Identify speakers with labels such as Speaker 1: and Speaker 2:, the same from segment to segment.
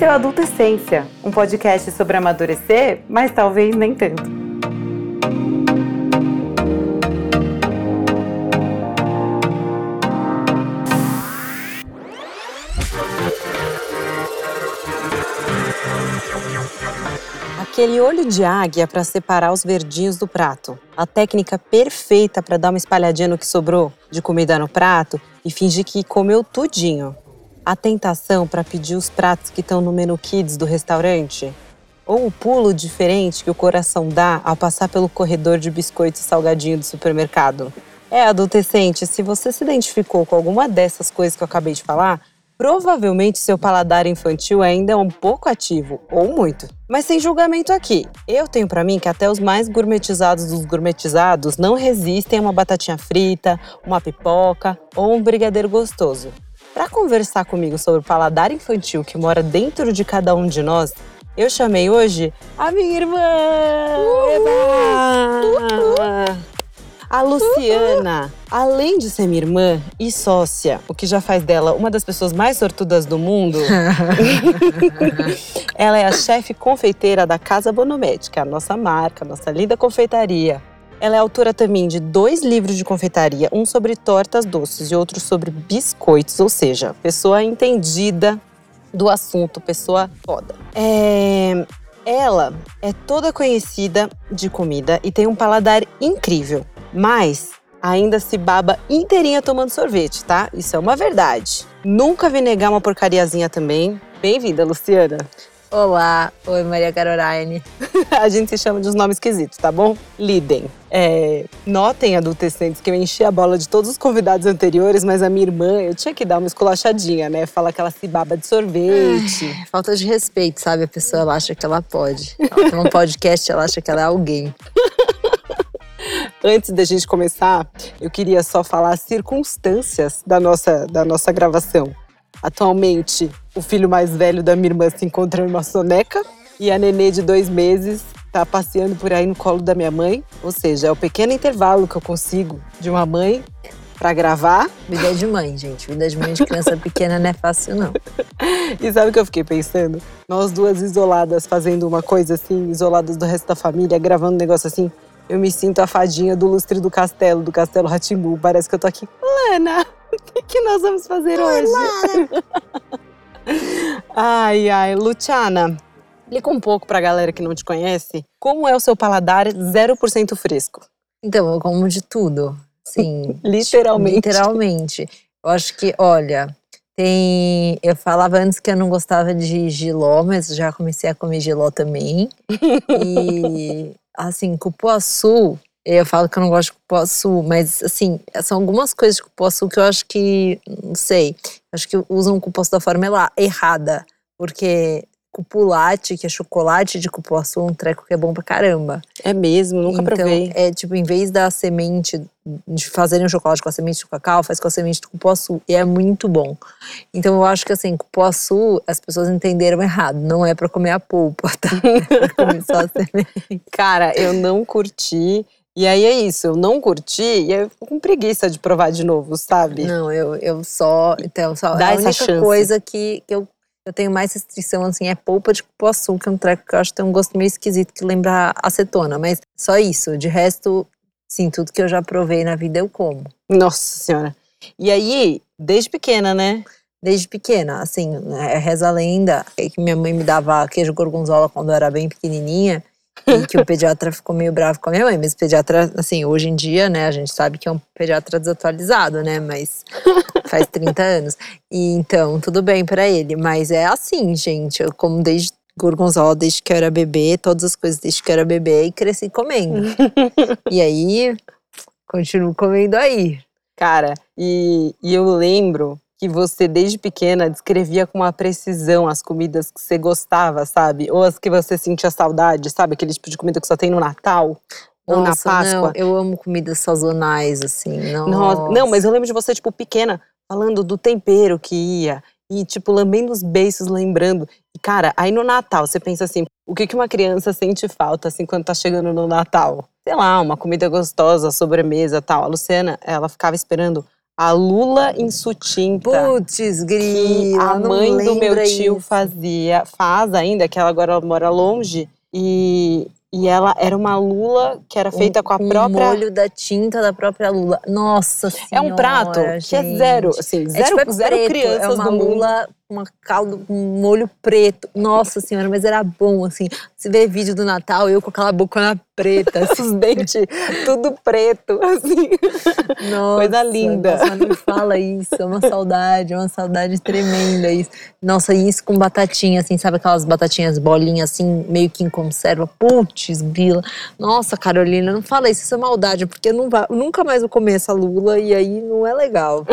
Speaker 1: Esse é o Adultescência, um podcast sobre amadurecer, mas talvez nem tanto. Aquele olho de águia para separar os verdinhos do prato. A técnica perfeita para dar uma espalhadinha no que sobrou de comida no prato e fingir que comeu tudinho. A tentação para pedir os pratos que estão no menu kids do restaurante. Ou o pulo diferente que o coração dá ao passar pelo corredor de biscoitos e salgadinho do supermercado. É, adolescente, se você se identificou com alguma dessas coisas que eu acabei de falar, provavelmente seu paladar infantil ainda é um pouco ativo, ou muito. Mas sem julgamento aqui. Eu tenho para mim que até os mais gourmetizados dos gourmetizados não resistem a uma batatinha frita, uma pipoca ou um brigadeiro gostoso. Para conversar comigo sobre o paladar infantil que mora dentro de cada um de nós, eu chamei hoje a minha irmã! Eba! A Luciana, além de ser minha irmã e sócia, o que já faz dela uma das pessoas mais sortudas do mundo, ela é a chefe confeiteira da Casa é a nossa marca, a nossa linda confeitaria. Ela é autora também de dois livros de confeitaria, um sobre tortas doces e outro sobre biscoitos, ou seja, pessoa entendida do assunto, pessoa foda. É... Ela é toda conhecida de comida e tem um paladar incrível, mas ainda se baba inteirinha tomando sorvete, tá? Isso é uma verdade. Nunca vi negar uma porcariazinha também. Bem-vinda, Luciana.
Speaker 2: Olá, oi Maria Caroline.
Speaker 1: a gente se chama de uns nomes esquisitos, tá bom? Lidem. É, notem, adolescentes, que eu enchi a bola de todos os convidados anteriores, mas a minha irmã, eu tinha que dar uma esculachadinha, né? Falar que ela se baba de sorvete.
Speaker 2: Ai, falta de respeito, sabe? A pessoa ela acha que ela pode. Ela tem um podcast, ela acha que ela é alguém.
Speaker 1: Antes da gente começar, eu queria só falar as circunstâncias da nossa, da nossa gravação. Atualmente, o filho mais velho da minha irmã se encontra numa soneca e a nenê de dois meses está passeando por aí no colo da minha mãe. Ou seja, é o pequeno intervalo que eu consigo de uma mãe para gravar.
Speaker 2: Vida de mãe, gente. Vida de mãe de criança pequena não é fácil, não.
Speaker 1: E sabe o que eu fiquei pensando? Nós duas isoladas fazendo uma coisa assim, isoladas do resto da família, gravando um negócio assim. Eu me sinto a fadinha do lustre do castelo, do castelo Ratimbu. Parece que eu tô aqui. Lana, o que, que nós vamos fazer
Speaker 2: Oi,
Speaker 1: hoje?
Speaker 2: Lara.
Speaker 1: ai, ai, Luciana, explica um pouco pra galera que não te conhece, como é o seu paladar 0% fresco?
Speaker 2: Então, eu como de tudo. Sim.
Speaker 1: Literalmente.
Speaker 2: Literalmente. Eu acho que, olha, tem. Eu falava antes que eu não gostava de giló, mas já comecei a comer giló também. e, assim, cupuaçu, eu falo que eu não gosto de cupuaçu, mas, assim, são algumas coisas de cupuaçu que eu acho que, não sei, acho que usam cupuaçu da forma errada. Porque cupulate, que é chocolate de cupuaçu, um treco que é bom pra caramba.
Speaker 1: É mesmo, nunca
Speaker 2: então,
Speaker 1: provei.
Speaker 2: é tipo, em vez da semente, de fazerem o chocolate com a semente de cacau, faz com a semente de cupuaçu. E é muito bom. Então eu acho que assim, cupuaçu, as pessoas entenderam errado. Não é pra comer a polpa, tá? É pra comer só a semente.
Speaker 1: Cara, eu não curti. E aí é isso, eu não curti e eu fico com preguiça de provar de novo, sabe?
Speaker 2: Não, eu, eu só. Então, só
Speaker 1: Dá
Speaker 2: a única
Speaker 1: chance.
Speaker 2: coisa que, que eu, eu tenho mais restrição, assim, é polpa de cupuaçu, que é um treco que eu acho que tem um gosto meio esquisito que lembra acetona. Mas só isso. De resto, sim, tudo que eu já provei na vida eu como.
Speaker 1: Nossa senhora. E aí, desde pequena, né?
Speaker 2: Desde pequena, assim, é, reza a lenda é que minha mãe me dava queijo gorgonzola quando eu era bem pequenininha e que o pediatra ficou meio bravo com a minha mãe. Mas o pediatra, assim, hoje em dia, né, a gente sabe que é um pediatra desatualizado, né, mas faz 30 anos. E então, tudo bem pra ele. Mas é assim, gente, eu como desde gorgonzola desde que eu era bebê, todas as coisas desde que eu era bebê e cresci comendo. e aí, continuo comendo aí.
Speaker 1: Cara, e, e eu lembro que você, desde pequena, descrevia com uma precisão as comidas que você gostava, sabe? Ou as que você sentia saudade, sabe? Aquele tipo de comida que só tem no Natal ou na
Speaker 2: Nossa,
Speaker 1: Páscoa.
Speaker 2: Não, eu amo comidas sazonais, assim. Nossa.
Speaker 1: Nossa, Não, mas eu lembro de você, tipo, pequena, falando do tempero que ia. E, tipo, lambendo os beiços, lembrando. E, cara, aí no Natal, você pensa assim, o que, que uma criança sente falta, assim, quando tá chegando no Natal? Sei lá, uma comida gostosa, sobremesa tal. A Luciana, ela ficava esperando a lula insutinta.
Speaker 2: Putz, grila,
Speaker 1: a mãe do meu tio
Speaker 2: isso.
Speaker 1: fazia, faz ainda, que ela agora mora longe, e, e ela era uma lula que era feita com a
Speaker 2: Um
Speaker 1: própria.
Speaker 2: molho da tinta da própria lula. Nossa senhora,
Speaker 1: é um prato que é zero,
Speaker 2: gente.
Speaker 1: assim,
Speaker 2: É
Speaker 1: zero,
Speaker 2: tipo, é
Speaker 1: zero
Speaker 2: preto,
Speaker 1: crianças
Speaker 2: é uma
Speaker 1: do mundo.
Speaker 2: Uma caldo, um molho preto. Nossa senhora, mas era bom, assim. Você vê vídeo do Natal, eu com aquela bocona preta.
Speaker 1: Os dentes tudo preto, assim.
Speaker 2: Nossa,
Speaker 1: Coisa linda.
Speaker 2: Nossa, não me fala isso, é uma saudade, é uma saudade tremenda isso. Nossa, e isso com batatinha, assim, sabe aquelas batatinhas bolinhas, assim, meio que em conserva? Putz, grila. Nossa, Carolina, não fala isso, isso é maldade, porque eu, não eu nunca mais vou comer essa lula e aí não é legal.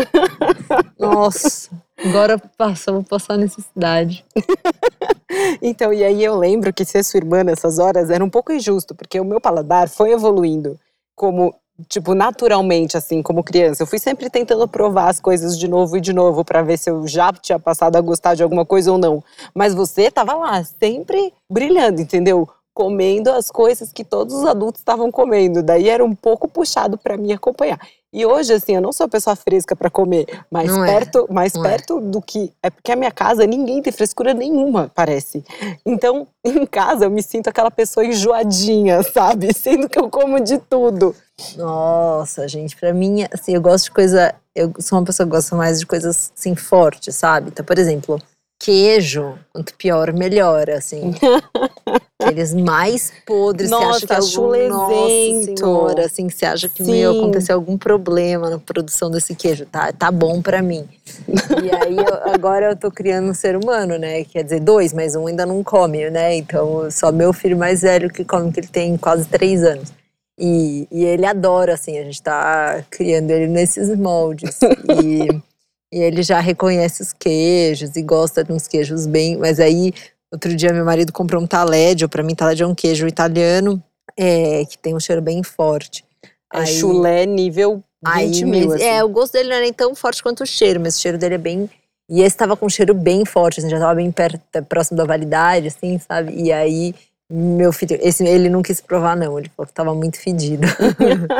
Speaker 2: Nossa, agora passa, vou passar necessidade.
Speaker 1: Então, e aí eu lembro que ser sua irmã nessas horas era um pouco injusto, porque o meu paladar foi evoluindo como, tipo, naturalmente, assim, como criança. Eu fui sempre tentando provar as coisas de novo e de novo para ver se eu já tinha passado a gostar de alguma coisa ou não. Mas você tava lá, sempre brilhando, entendeu? Comendo as coisas que todos os adultos estavam comendo. Daí era um pouco puxado para mim acompanhar. E hoje, assim, eu não sou a pessoa fresca para comer, mas
Speaker 2: Não é,
Speaker 1: perto, mais
Speaker 2: não é.
Speaker 1: perto do que. É porque a minha casa ninguém tem frescura nenhuma, parece. Então, em casa, eu me sinto aquela pessoa enjoadinha, sabe? Sendo que eu como de tudo.
Speaker 2: Nossa, gente, pra mim, assim, eu gosto de coisa. Eu sou uma pessoa que gosta mais de coisas assim fortes, sabe? Então, por exemplo, queijo, quanto pior, melhor, assim. Aqueles mais podres, você acha que é
Speaker 1: Nossa,
Speaker 2: algum, nossa senhora, assim, que você acha que meu,
Speaker 1: Sim.
Speaker 2: acontecer algum problema na produção desse queijo, tá? Tá bom pra mim. E aí, eu- agora eu tô criando um ser humano, né? Quer dizer, dois, mas um ainda não come, né? Então, só meu filho mais velho que come, que ele tem quase três anos. E, e ele adora, assim, a gente tá criando ele nesses moldes. E, e ele já reconhece os queijos e gosta de uns queijos bem. Mas aí, outro dia, meu marido comprou um taleggio. Pra mim, taleggio é um queijo italiano é, que tem um cheiro bem forte.
Speaker 1: É
Speaker 2: Aí-
Speaker 1: chulé nível 20
Speaker 2: Aí,
Speaker 1: mil,
Speaker 2: mas-
Speaker 1: assim.
Speaker 2: É, o gosto dele não é nem tão forte quanto o cheiro, mas o cheiro dele é bem. E esse tava com um cheiro bem forte, assim, já tava bem perto, próximo da validade, assim, sabe? E aí, meu filho, esse ele não quis provar, não. Ele falou que tava muito fedido.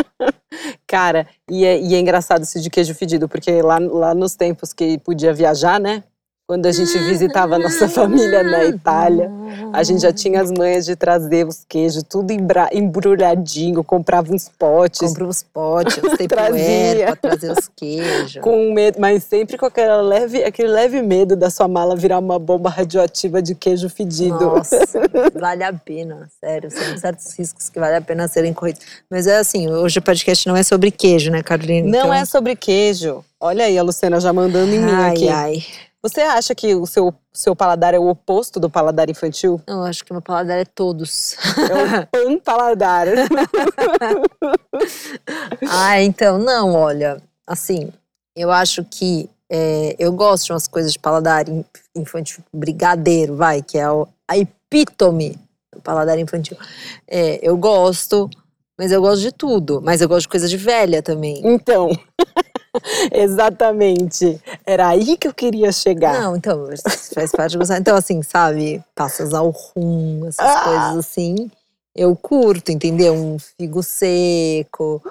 Speaker 1: Cara, e é, e é engraçado esse de queijo fedido, porque lá, lá nos tempos que podia viajar, né? Quando a gente visitava a nossa família na Itália, a gente já tinha as manhas de trazer os queijos, tudo embrulhadinho, comprava uns potes.
Speaker 2: Compra os potes,
Speaker 1: Trazia.
Speaker 2: Pra trazer os queijos.
Speaker 1: Com medo, mas sempre com aquela leve, aquele leve medo da sua mala virar uma bomba radioativa de queijo fedido.
Speaker 2: Nossa, vale a pena, sério. São certos riscos que vale a pena serem corridos. Mas é assim, hoje o podcast não é sobre queijo, né, Carolina?
Speaker 1: Não
Speaker 2: Então-
Speaker 1: é sobre queijo. Olha aí a Luciana já mandando em mim
Speaker 2: ai,
Speaker 1: aqui.
Speaker 2: Ai,
Speaker 1: Você acha que o seu, seu paladar é o oposto do paladar infantil?
Speaker 2: Eu acho que meu paladar é todos.
Speaker 1: É o pan paladar.
Speaker 2: ah, então, não, olha, assim, eu acho que é, eu gosto de umas coisas de paladar in- infantil, brigadeiro, vai, que é o- a epítome do paladar infantil. É, eu gosto, mas eu gosto de tudo, mas eu gosto de coisa de velha também.
Speaker 1: Então, exatamente. Era aí que eu queria chegar.
Speaker 2: Não, então, faz parte de gostar. Então, assim, sabe, passas ao rum, essas
Speaker 1: Ah!
Speaker 2: coisas assim. Eu curto, entendeu? Um figo seco,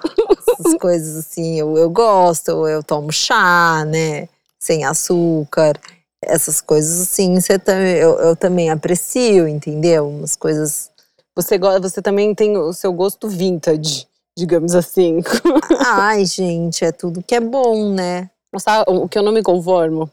Speaker 2: essas coisas assim, eu, eu gosto, eu, eu tomo chá, né? Sem açúcar. Essas coisas assim, você também, eu, eu também aprecio, entendeu? Umas coisas.
Speaker 1: Você, você também tem o seu gosto vintage, digamos assim.
Speaker 2: Ai, gente, é tudo que é bom, né?
Speaker 1: Sabe, o que eu não me conformo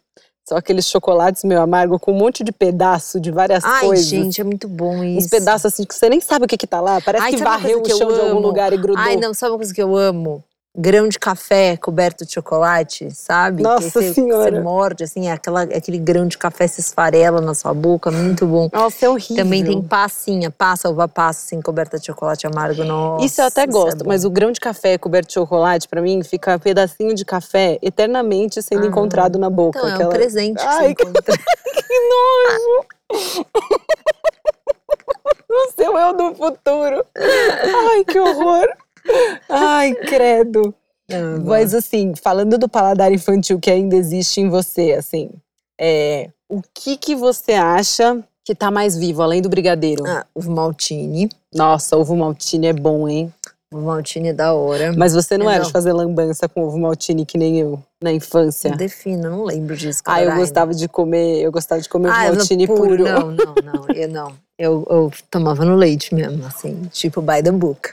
Speaker 1: são aqueles chocolates meio amargo com um monte de pedaço de várias
Speaker 2: Ai,
Speaker 1: coisas.
Speaker 2: gente, é muito bom isso.
Speaker 1: Uns pedaços assim que você nem sabe o que que tá lá. Parece
Speaker 2: Ai,
Speaker 1: que varreu o chão de algum lugar e grudou.
Speaker 2: Ai, não, sabe uma coisa que eu amo? Grão de café coberto de chocolate, sabe?
Speaker 1: Nossa
Speaker 2: que você,
Speaker 1: Senhora.
Speaker 2: Você morde, assim, é aquela, aquele grão de café se esfarela na sua boca, muito bom.
Speaker 1: Nossa, é horrível.
Speaker 2: Também tem passinha, passa, uva passa, assim, coberta de chocolate amargo, nossa.
Speaker 1: Isso eu até
Speaker 2: é
Speaker 1: gosto,
Speaker 2: bom.
Speaker 1: mas o grão de café coberto de chocolate, pra mim, fica um pedacinho de café eternamente sendo
Speaker 2: Ah.
Speaker 1: encontrado na boca.
Speaker 2: Então, é um
Speaker 1: aquela-
Speaker 2: presente que
Speaker 1: Ai,
Speaker 2: você encontra.
Speaker 1: O seu eu do futuro. Ai, que horror. Ai, credo.
Speaker 2: Ah,
Speaker 1: Mas assim, falando do paladar infantil que ainda existe em você, assim, é, o que que você acha que tá mais vivo, além do brigadeiro?
Speaker 2: Ah, ovo maltine.
Speaker 1: Nossa, ovo maltine é bom, hein?
Speaker 2: Ovo maltine é da hora.
Speaker 1: Mas você não
Speaker 2: É,
Speaker 1: era
Speaker 2: não.
Speaker 1: de fazer lambança com ovo maltine que nem eu, na infância.
Speaker 2: Defina, não lembro disso.
Speaker 1: Ah, eu gostava de comer, eu gostava de comer ovo
Speaker 2: Ah, eu não-
Speaker 1: maltine
Speaker 2: puro,
Speaker 1: puro.
Speaker 2: Não, não, não. Eu não. Eu, eu tomava no leite mesmo, assim, tipo by the book.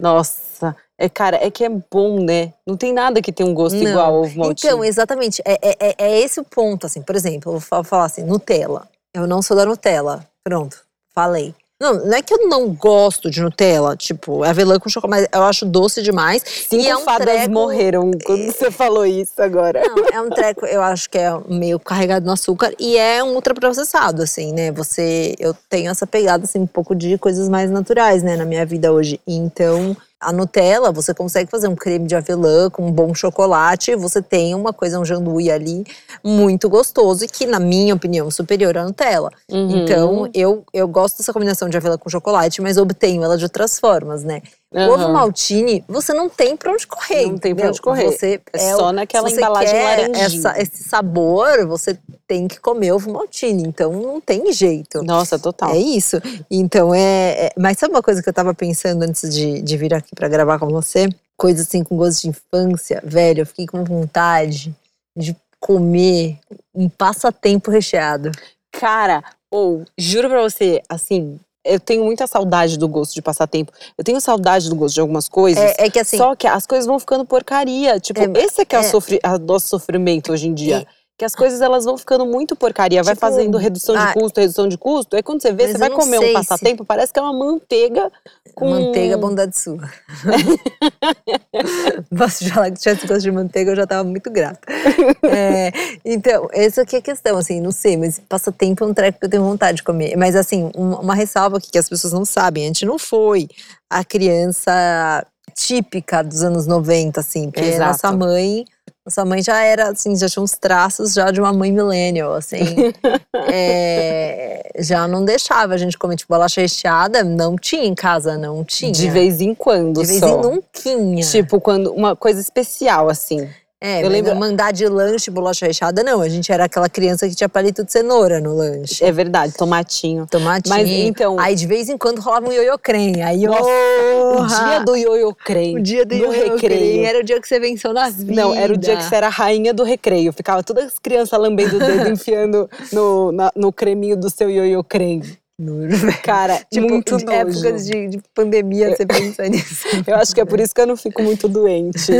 Speaker 1: Nossa, é cara, é que é bom, né? Não tem nada que tenha um gosto
Speaker 2: Não.
Speaker 1: igual ao ovo maltine.
Speaker 2: Então, exatamente. É, é, é- é esse o ponto, assim. Por exemplo, eu vou fa- falar assim, Nutella. Eu não sou da Nutella. Pronto, falei. Não, não é que eu não gosto de Nutella, tipo, avelã com chocolate, mas eu acho doce demais.
Speaker 1: Cinco
Speaker 2: e é um
Speaker 1: fadas
Speaker 2: treco-
Speaker 1: morreram quando você falou isso agora.
Speaker 2: Não, é um treco, eu acho que é meio carregado no açúcar e é um ultraprocessado, assim, né? Você, eu tenho essa pegada, assim, um pouco de coisas mais naturais, né, na minha vida hoje. Então, a Nutella, você consegue fazer um creme de avelã com um bom chocolate, você tem uma coisa, um janduí ali muito gostoso e que, na minha opinião, superior à Nutella.
Speaker 1: Uhum.
Speaker 2: Então, eu, eu gosto dessa combinação de avelã com chocolate, mas obtenho ela de outras formas, né? O
Speaker 1: Aham.
Speaker 2: ovo maltine, você não tem pra onde correr.
Speaker 1: Não tem pra
Speaker 2: entendeu?
Speaker 1: onde correr.
Speaker 2: Você
Speaker 1: É
Speaker 2: o-
Speaker 1: só naquela
Speaker 2: se você
Speaker 1: embalagem laranjinha.
Speaker 2: essa- esse sabor, você tem que comer ovo maltine. Então, não tem jeito.
Speaker 1: Nossa, total.
Speaker 2: É isso. Então, é, é- Mas sabe uma coisa que eu tava pensando antes de, de vir aqui pra gravar com você? Coisa assim com gosto de infância. Velho, eu fiquei com vontade de comer um passatempo recheado.
Speaker 1: Cara, ou juro pra você, assim, eu tenho muita saudade do gosto de passatempo. Eu tenho saudade do gosto de algumas coisas.
Speaker 2: É, é que assim.
Speaker 1: Só que as coisas vão ficando porcaria. Tipo,
Speaker 2: É,
Speaker 1: esse é que é, o
Speaker 2: é.
Speaker 1: sofri- a nosso sofrimento hoje em dia. Que as coisas elas vão ficando muito porcaria, vai
Speaker 2: Tipo,
Speaker 1: fazendo redução de
Speaker 2: ah,
Speaker 1: custo, redução de custo. Aí quando você vê, você vai comer um
Speaker 2: se-
Speaker 1: passatempo, parece que é uma manteiga com.
Speaker 2: Manteiga, bondade sua. Posso falar que se tivesse gosto de manteiga, eu já tava muito grata. É, então, essa aqui é a questão, assim, não sei, mas passatempo é um treco que eu tenho vontade de comer. Mas, assim, uma, uma ressalva aqui que as pessoas não sabem: a gente não foi a criança típica dos anos 90, assim, porque
Speaker 1: Exato.
Speaker 2: nossa mãe. Nossa mãe já era, assim, já tinha uns traços já de uma mãe millennial, assim. É, já não deixava a gente comer, tipo, bolacha recheada, não tinha em casa, não tinha.
Speaker 1: De vez em quando
Speaker 2: De vez
Speaker 1: só.
Speaker 2: em nunca.
Speaker 1: Tipo, quando uma coisa especial, assim.
Speaker 2: É,
Speaker 1: eu
Speaker 2: eu
Speaker 1: lembro-
Speaker 2: mandar de lanche bolacha recheada, não. A gente era aquela criança que tinha palito de cenoura no lanche.
Speaker 1: É verdade, tomatinho.
Speaker 2: Tomatinho.
Speaker 1: Mas, então-
Speaker 2: Aí de vez em quando rolava um ioiô creme. Aí,
Speaker 1: Nossa, O dia do ioiô creme.
Speaker 2: O dia do ioiô creme
Speaker 1: recreio.
Speaker 2: era o dia que você venceu na vida.
Speaker 1: Não, era o dia que você era a rainha do recreio. Ficava todas as crianças lambendo o dedo, enfiando no, na- no creminho do seu ioiô creme. Cara,
Speaker 2: Tipo,
Speaker 1: muito nojo.
Speaker 2: épocas de, de pandemia, você pensa nisso.
Speaker 1: Eu acho que é por isso que eu não fico muito doente.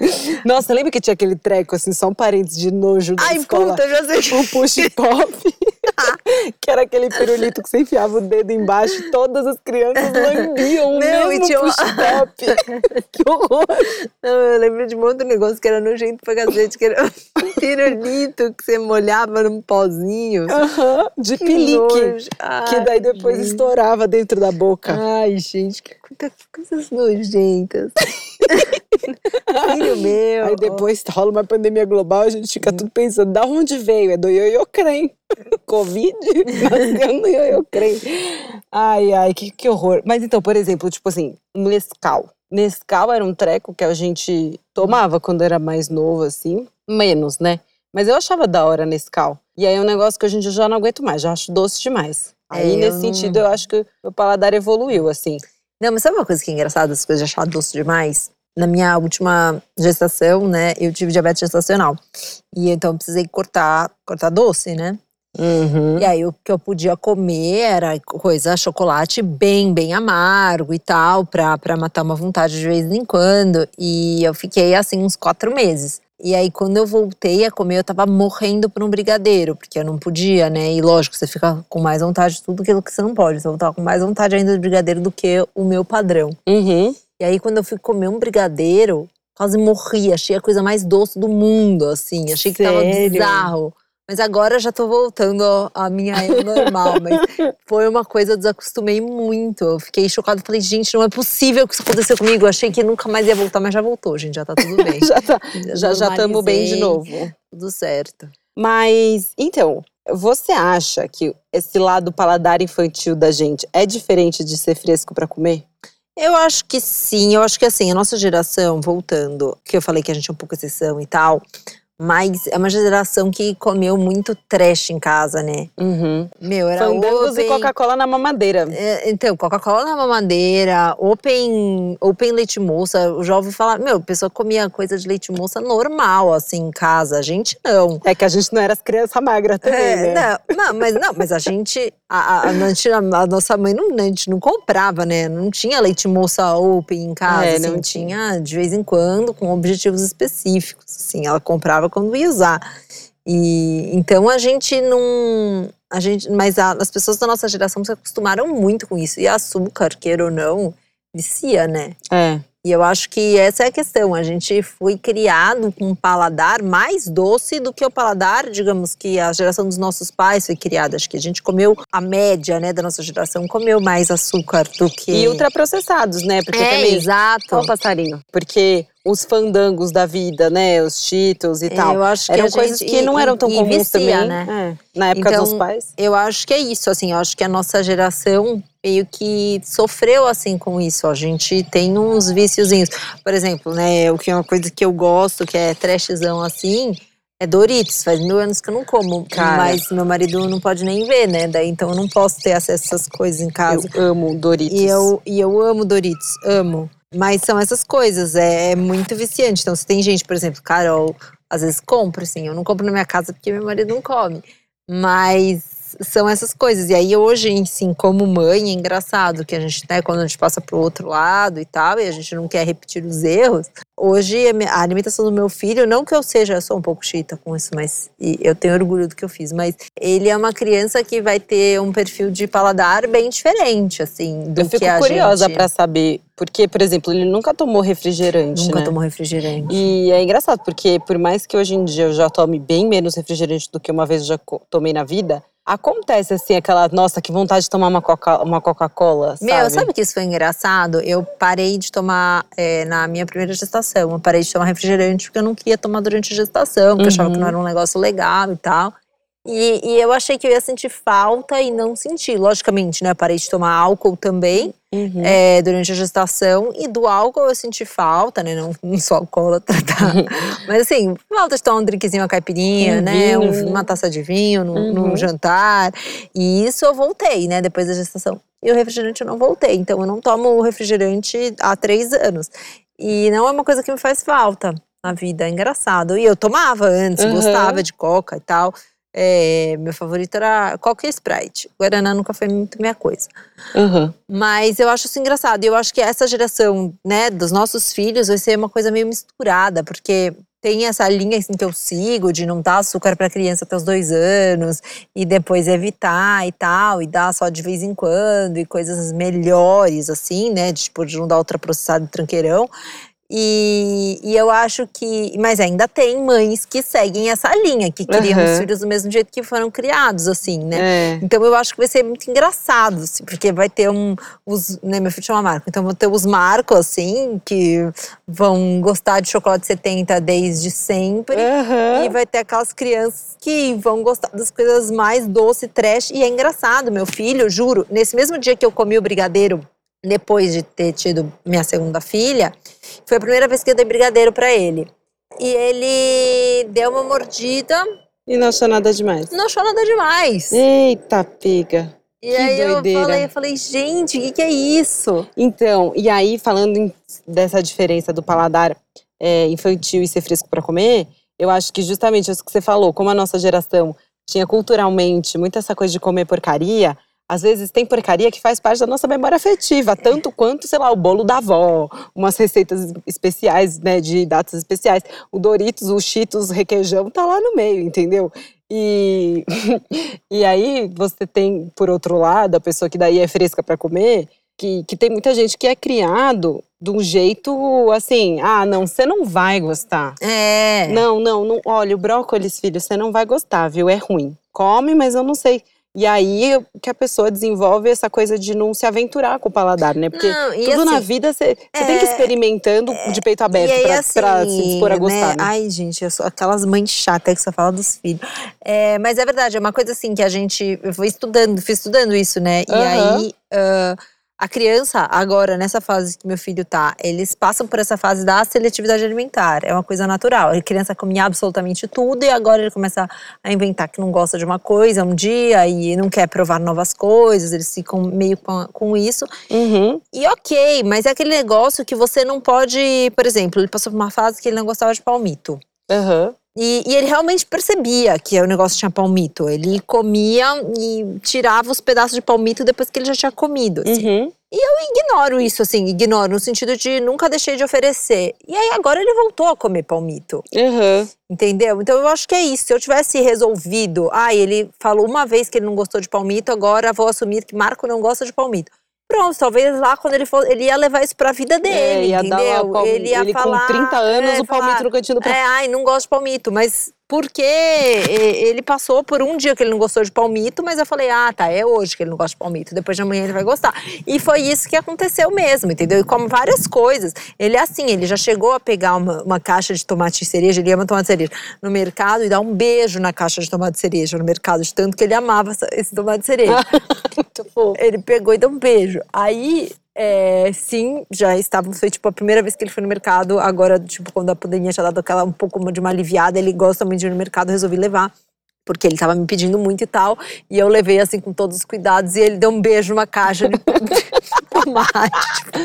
Speaker 1: Nossa, lembra que tinha aquele treco, assim, só um parênteses de nojo da
Speaker 2: Ai,
Speaker 1: escola?
Speaker 2: puta, já sei.
Speaker 1: O push pop. que era aquele pirulito que você enfiava o dedo embaixo e todas as crianças lambiam o
Speaker 2: Não, e
Speaker 1: mesmo
Speaker 2: tinha uma-
Speaker 1: push pop. que horror.
Speaker 2: Não, eu lembro de um outro negócio que era nojento pra cacete, que era um pirulito que você molhava num pozinho.
Speaker 1: Aham, de
Speaker 2: Que
Speaker 1: pelique.
Speaker 2: nojo.
Speaker 1: Que daí
Speaker 2: Ai,
Speaker 1: depois
Speaker 2: gente.
Speaker 1: estourava dentro da boca.
Speaker 2: Ai, gente, que coisa- coisas nojentas. Filho meu.
Speaker 1: Aí depois rola uma pandemia global, a gente fica tudo pensando, da onde veio? É do ioiô creme. Covid? Nasceu no creme. Ai, ai, que, que horror. Mas então, por exemplo, tipo assim, um Nescau. Nescau era um treco que a gente tomava quando era mais novo, assim. Menos, né? Mas eu achava da hora Nescau. E aí é um negócio que hoje em dia eu já não aguento mais, já acho doce demais.
Speaker 2: É,
Speaker 1: Aí,
Speaker 2: eu
Speaker 1: nesse
Speaker 2: não-
Speaker 1: sentido, eu acho que o meu paladar evoluiu, assim.
Speaker 2: Não, mas sabe uma coisa que é engraçada, as coisas de achar doce demais? Na minha última gestação, né, eu tive diabetes gestacional. E então eu precisei cortar, cortar doce, né?
Speaker 1: Uhum.
Speaker 2: E aí o que eu podia comer era coisa, chocolate bem, bem amargo e tal, pra, pra matar uma vontade de vez em quando. E eu fiquei assim uns quatro meses. E aí, quando eu voltei a comer, eu tava morrendo por um brigadeiro, porque eu não podia, né? E lógico, você fica com mais vontade de tudo aquilo que você não pode. Então, eu tava com mais vontade ainda de brigadeiro do que o meu padrão.
Speaker 1: Uhum.
Speaker 2: E aí, quando eu fui comer um brigadeiro, quase morri. Achei a coisa mais doce do mundo, assim. Achei que tava
Speaker 1: Sério?
Speaker 2: bizarro. Mas agora já tô voltando à minha normal. mas foi uma coisa, eu desacostumei muito. Eu fiquei chocada. Falei, gente, não é possível que isso aconteceu comigo. Eu achei que nunca mais ia voltar, mas já voltou, gente. Já tá tudo bem.
Speaker 1: Já tá, já já estamos bem de novo.
Speaker 2: Tudo certo.
Speaker 1: Mas, então, você acha que esse lado paladar infantil da gente é diferente de ser fresco pra comer?
Speaker 2: Eu acho que sim, eu acho que assim, a nossa geração, voltando, que eu falei que a gente é um pouco exceção e tal, Mas é uma geração que comeu muito trash em casa, né?
Speaker 1: Uhum.
Speaker 2: Meu, era
Speaker 1: Fandangos
Speaker 2: open,
Speaker 1: e Coca-Cola na mamadeira.
Speaker 2: é, então, Coca-Cola na mamadeira, open, open leite moça. Eu já ouvi falar, meu, a pessoa comia coisa de leite moça normal, assim, em casa. A gente não.
Speaker 1: É que a gente não era as crianças magras também,
Speaker 2: É,
Speaker 1: né?
Speaker 2: não, não, mas não, mas a gente, a, a, a, a nossa mãe não, a gente não comprava, né? Não tinha leite moça open em casa,
Speaker 1: É,
Speaker 2: assim,
Speaker 1: não
Speaker 2: tinha de vez em quando com objetivos específicos, assim, ela comprava quando ia usar. E então a gente não, a gente, mas a- as pessoas da nossa geração se acostumaram muito com isso. E açúcar, queira ou não, vicia, né?
Speaker 1: É.
Speaker 2: E eu acho que essa é a questão. A gente foi criado com um paladar mais doce do que o paladar, digamos, que a geração dos nossos pais foi criada. Acho que a gente comeu, a média né, da nossa geração comeu mais açúcar do que.
Speaker 1: E ultraprocessados, né? Porque
Speaker 2: é,
Speaker 1: também.
Speaker 2: exato.
Speaker 1: Ó o passarinho. Porque os fandangos da vida, né? Os cheetos e tal.
Speaker 2: Eu acho que
Speaker 1: Eram coisas
Speaker 2: gente-
Speaker 1: que não
Speaker 2: e-
Speaker 1: eram tão comuns
Speaker 2: vicia,
Speaker 1: também.
Speaker 2: né?
Speaker 1: É, na época
Speaker 2: Então,
Speaker 1: dos pais.
Speaker 2: Eu acho que é isso, assim, eu acho que a nossa geração meio que sofreu assim com isso. A gente tem uns viciozinhos. Por exemplo, né, o que é uma coisa que eu gosto, que é trashzão assim, é Doritos. Faz mil anos que eu não como,
Speaker 1: Cara.
Speaker 2: mas meu marido não pode nem ver, né? Daí então eu não posso ter acesso a essas coisas em casa.
Speaker 1: Eu amo Doritos.
Speaker 2: E eu, e eu amo Doritos, amo. Mas são essas coisas, é, é muito viciante. Então, se tem gente, por exemplo, Carol, às vezes compra, assim, eu não compro na minha casa porque meu marido não come. Mas são essas coisas. E aí, hoje, assim, como mãe, é engraçado que a gente, né, quando a gente passa pro outro lado e tal, e a gente não quer repetir os erros. Hoje, a alimentação do meu filho, não que eu seja, eu sou um pouco chita com isso, mas eu tenho orgulho do que eu fiz, mas ele é uma criança que vai ter um perfil de paladar bem diferente, assim, do
Speaker 1: Eu fico
Speaker 2: que a
Speaker 1: curiosa
Speaker 2: gente.
Speaker 1: pra saber. Porque, por exemplo, ele nunca tomou refrigerante,
Speaker 2: Nunca
Speaker 1: né?
Speaker 2: tomou refrigerante.
Speaker 1: E é engraçado, porque por mais que hoje em dia eu já tome bem menos refrigerante do que uma vez eu já tomei na vida, acontece assim, aquela, nossa, que vontade de tomar uma Coca- uma Coca-Cola, sabe?
Speaker 2: Meu, sabe que isso foi engraçado? Eu parei de tomar é, na minha primeira gestação. Eu parei de tomar refrigerante porque eu não queria tomar durante a gestação, porque eu achava que
Speaker 1: Uhum.
Speaker 2: não era um negócio legal e tal. E, e eu achei que eu ia sentir falta e não senti. Logicamente, né? Parei de tomar álcool também
Speaker 1: Uhum.
Speaker 2: é, durante a gestação. E do álcool eu senti falta, né? Não, não sou alcoólatra, tá? Mas assim, falta de tomar um drinkzinho, uma caipirinha,
Speaker 1: Um
Speaker 2: né? um- uma taça de vinho num, num
Speaker 1: Uhum.
Speaker 2: jantar. E isso eu voltei, né? Depois da gestação. E o refrigerante eu não voltei. Então eu não tomo refrigerante há três anos. E não é uma coisa que me faz falta na vida. É engraçado. E eu tomava antes,
Speaker 1: Uhum.
Speaker 2: gostava de coca e tal. É, meu favorito era e Sprite. Guaraná nunca foi muito minha coisa.
Speaker 1: Uhum.
Speaker 2: Mas eu acho isso engraçado. Eu acho que essa geração, né, dos nossos filhos vai ser uma coisa meio misturada, porque tem essa linha assim, que eu sigo de não dar açúcar para criança até os dois anos e depois evitar e tal, e dar só de vez em quando e coisas melhores, assim, né, de, tipo, de não dar ultraprocessado e tranqueirão. E, e eu acho que. Mas ainda tem mães que seguem essa linha, que criam os
Speaker 1: Uhum.
Speaker 2: filhos do mesmo jeito que foram criados, assim, né?
Speaker 1: É.
Speaker 2: Então eu acho que vai ser muito engraçado, assim, porque vai ter um. Os, né, meu filho chama Marco, então vão ter os Marcos, assim, que vão gostar de chocolate 70 desde sempre.
Speaker 1: Uhum.
Speaker 2: E vai ter aquelas crianças que vão gostar das coisas mais doce, trash. E é engraçado, meu filho, juro, nesse mesmo dia que eu comi o brigadeiro, depois de ter tido minha segunda filha, foi a primeira vez que eu dei brigadeiro pra ele. E ele deu uma mordida,
Speaker 1: E não achou nada demais.
Speaker 2: não achou nada demais.
Speaker 1: Eita, pega.
Speaker 2: E
Speaker 1: Que
Speaker 2: aí
Speaker 1: doideira.
Speaker 2: eu falei, eu falei, gente, o que, que é isso?
Speaker 1: Então, e aí, falando em- dessa diferença do paladar é, infantil e ser fresco para comer, eu acho que justamente isso que você falou, como a nossa geração tinha culturalmente muito essa coisa de comer porcaria, às vezes tem porcaria que faz parte da nossa memória afetiva, tanto quanto, sei lá, o bolo da avó, umas receitas especiais, né, de datas especiais. O Doritos, o Cheetos, requeijão tá lá no meio, entendeu? E, e aí você tem, por outro lado, a pessoa que daí é fresca para comer, que, que tem muita gente que é criado de um jeito assim, ah, não, você não vai gostar.
Speaker 2: É.
Speaker 1: Não, não, não, olha, o brócolis, filho, você não vai gostar, viu? É ruim. Come, mas eu não sei. E aí que a pessoa desenvolve essa coisa de não se aventurar com o paladar, né? Porque
Speaker 2: Não,
Speaker 1: tudo na
Speaker 2: assim,
Speaker 1: vida você você tem que ir
Speaker 2: é,
Speaker 1: experimentando de peito aberto
Speaker 2: aí,
Speaker 1: pra,
Speaker 2: assim,
Speaker 1: pra se dispor a gostar,
Speaker 2: né?
Speaker 1: né?
Speaker 2: Ai, gente, eu sou aquelas mães chatas que só falam dos filhos. É, mas é verdade, é uma coisa assim que a gente. Eu fui estudando, fui estudando isso, né? E
Speaker 1: Aham.
Speaker 2: aí. ah, A criança, agora, nessa fase que meu filho tá, eles passam por essa fase da seletividade alimentar. É uma coisa natural. A criança comia absolutamente tudo e agora ele começa a inventar que não gosta de uma coisa um dia e não quer provar novas coisas. Eles ficam meio com, com isso.
Speaker 1: Uhum.
Speaker 2: E ok, mas é aquele negócio que você não pode. Por exemplo, ele passou por uma fase que ele não gostava de palmito.
Speaker 1: Aham.
Speaker 2: E, e ele realmente percebia que o negócio tinha palmito. Ele comia e tirava os pedaços de palmito depois que ele já tinha comido. assim.
Speaker 1: Uhum.
Speaker 2: Ignoro isso, assim, ignoro, no sentido de nunca deixei de oferecer. E aí agora ele voltou a comer palmito.
Speaker 1: Uhum.
Speaker 2: Entendeu? Então eu acho que é isso. Se eu tivesse resolvido, ah, ele falou uma vez que ele não gostou de palmito, agora vou assumir que Marco não gosta de palmito. Pronto, talvez lá quando ele for, ele ia levar isso pra vida dele,
Speaker 1: É, ia dar
Speaker 2: entendeu?
Speaker 1: lá o palm-
Speaker 2: ele ia
Speaker 1: ele
Speaker 2: falar,
Speaker 1: com 30 anos,
Speaker 2: é,
Speaker 1: o palmito
Speaker 2: falar,
Speaker 1: no cantinho do
Speaker 2: É, ai, não gosto de palmito, mas porque ele passou por um dia que ele não gostou de palmito, mas eu falei, ah, tá, é hoje que ele não gosta de palmito, depois de amanhã ele vai gostar. E foi isso que aconteceu mesmo, entendeu? E como várias coisas. Ele é assim, ele já chegou a pegar uma, uma caixa de tomate cereja, ele ama tomate cereja, no mercado e dar um beijo na caixa de tomate cereja no mercado, de tanto que ele amava esse tomate cereja. Ele pegou e deu um beijo. Aí, é, sim, já estava. Foi tipo a primeira vez que ele foi no mercado. Agora, tipo, quando a pandemia tinha dado aquela um pouco de uma aliviada, ele gosta muito de ir no mercado, resolvi levar. Porque ele tava me pedindo muito e tal. E eu levei assim com todos os cuidados. E ele deu um beijo numa caixa de tomate. Tipo,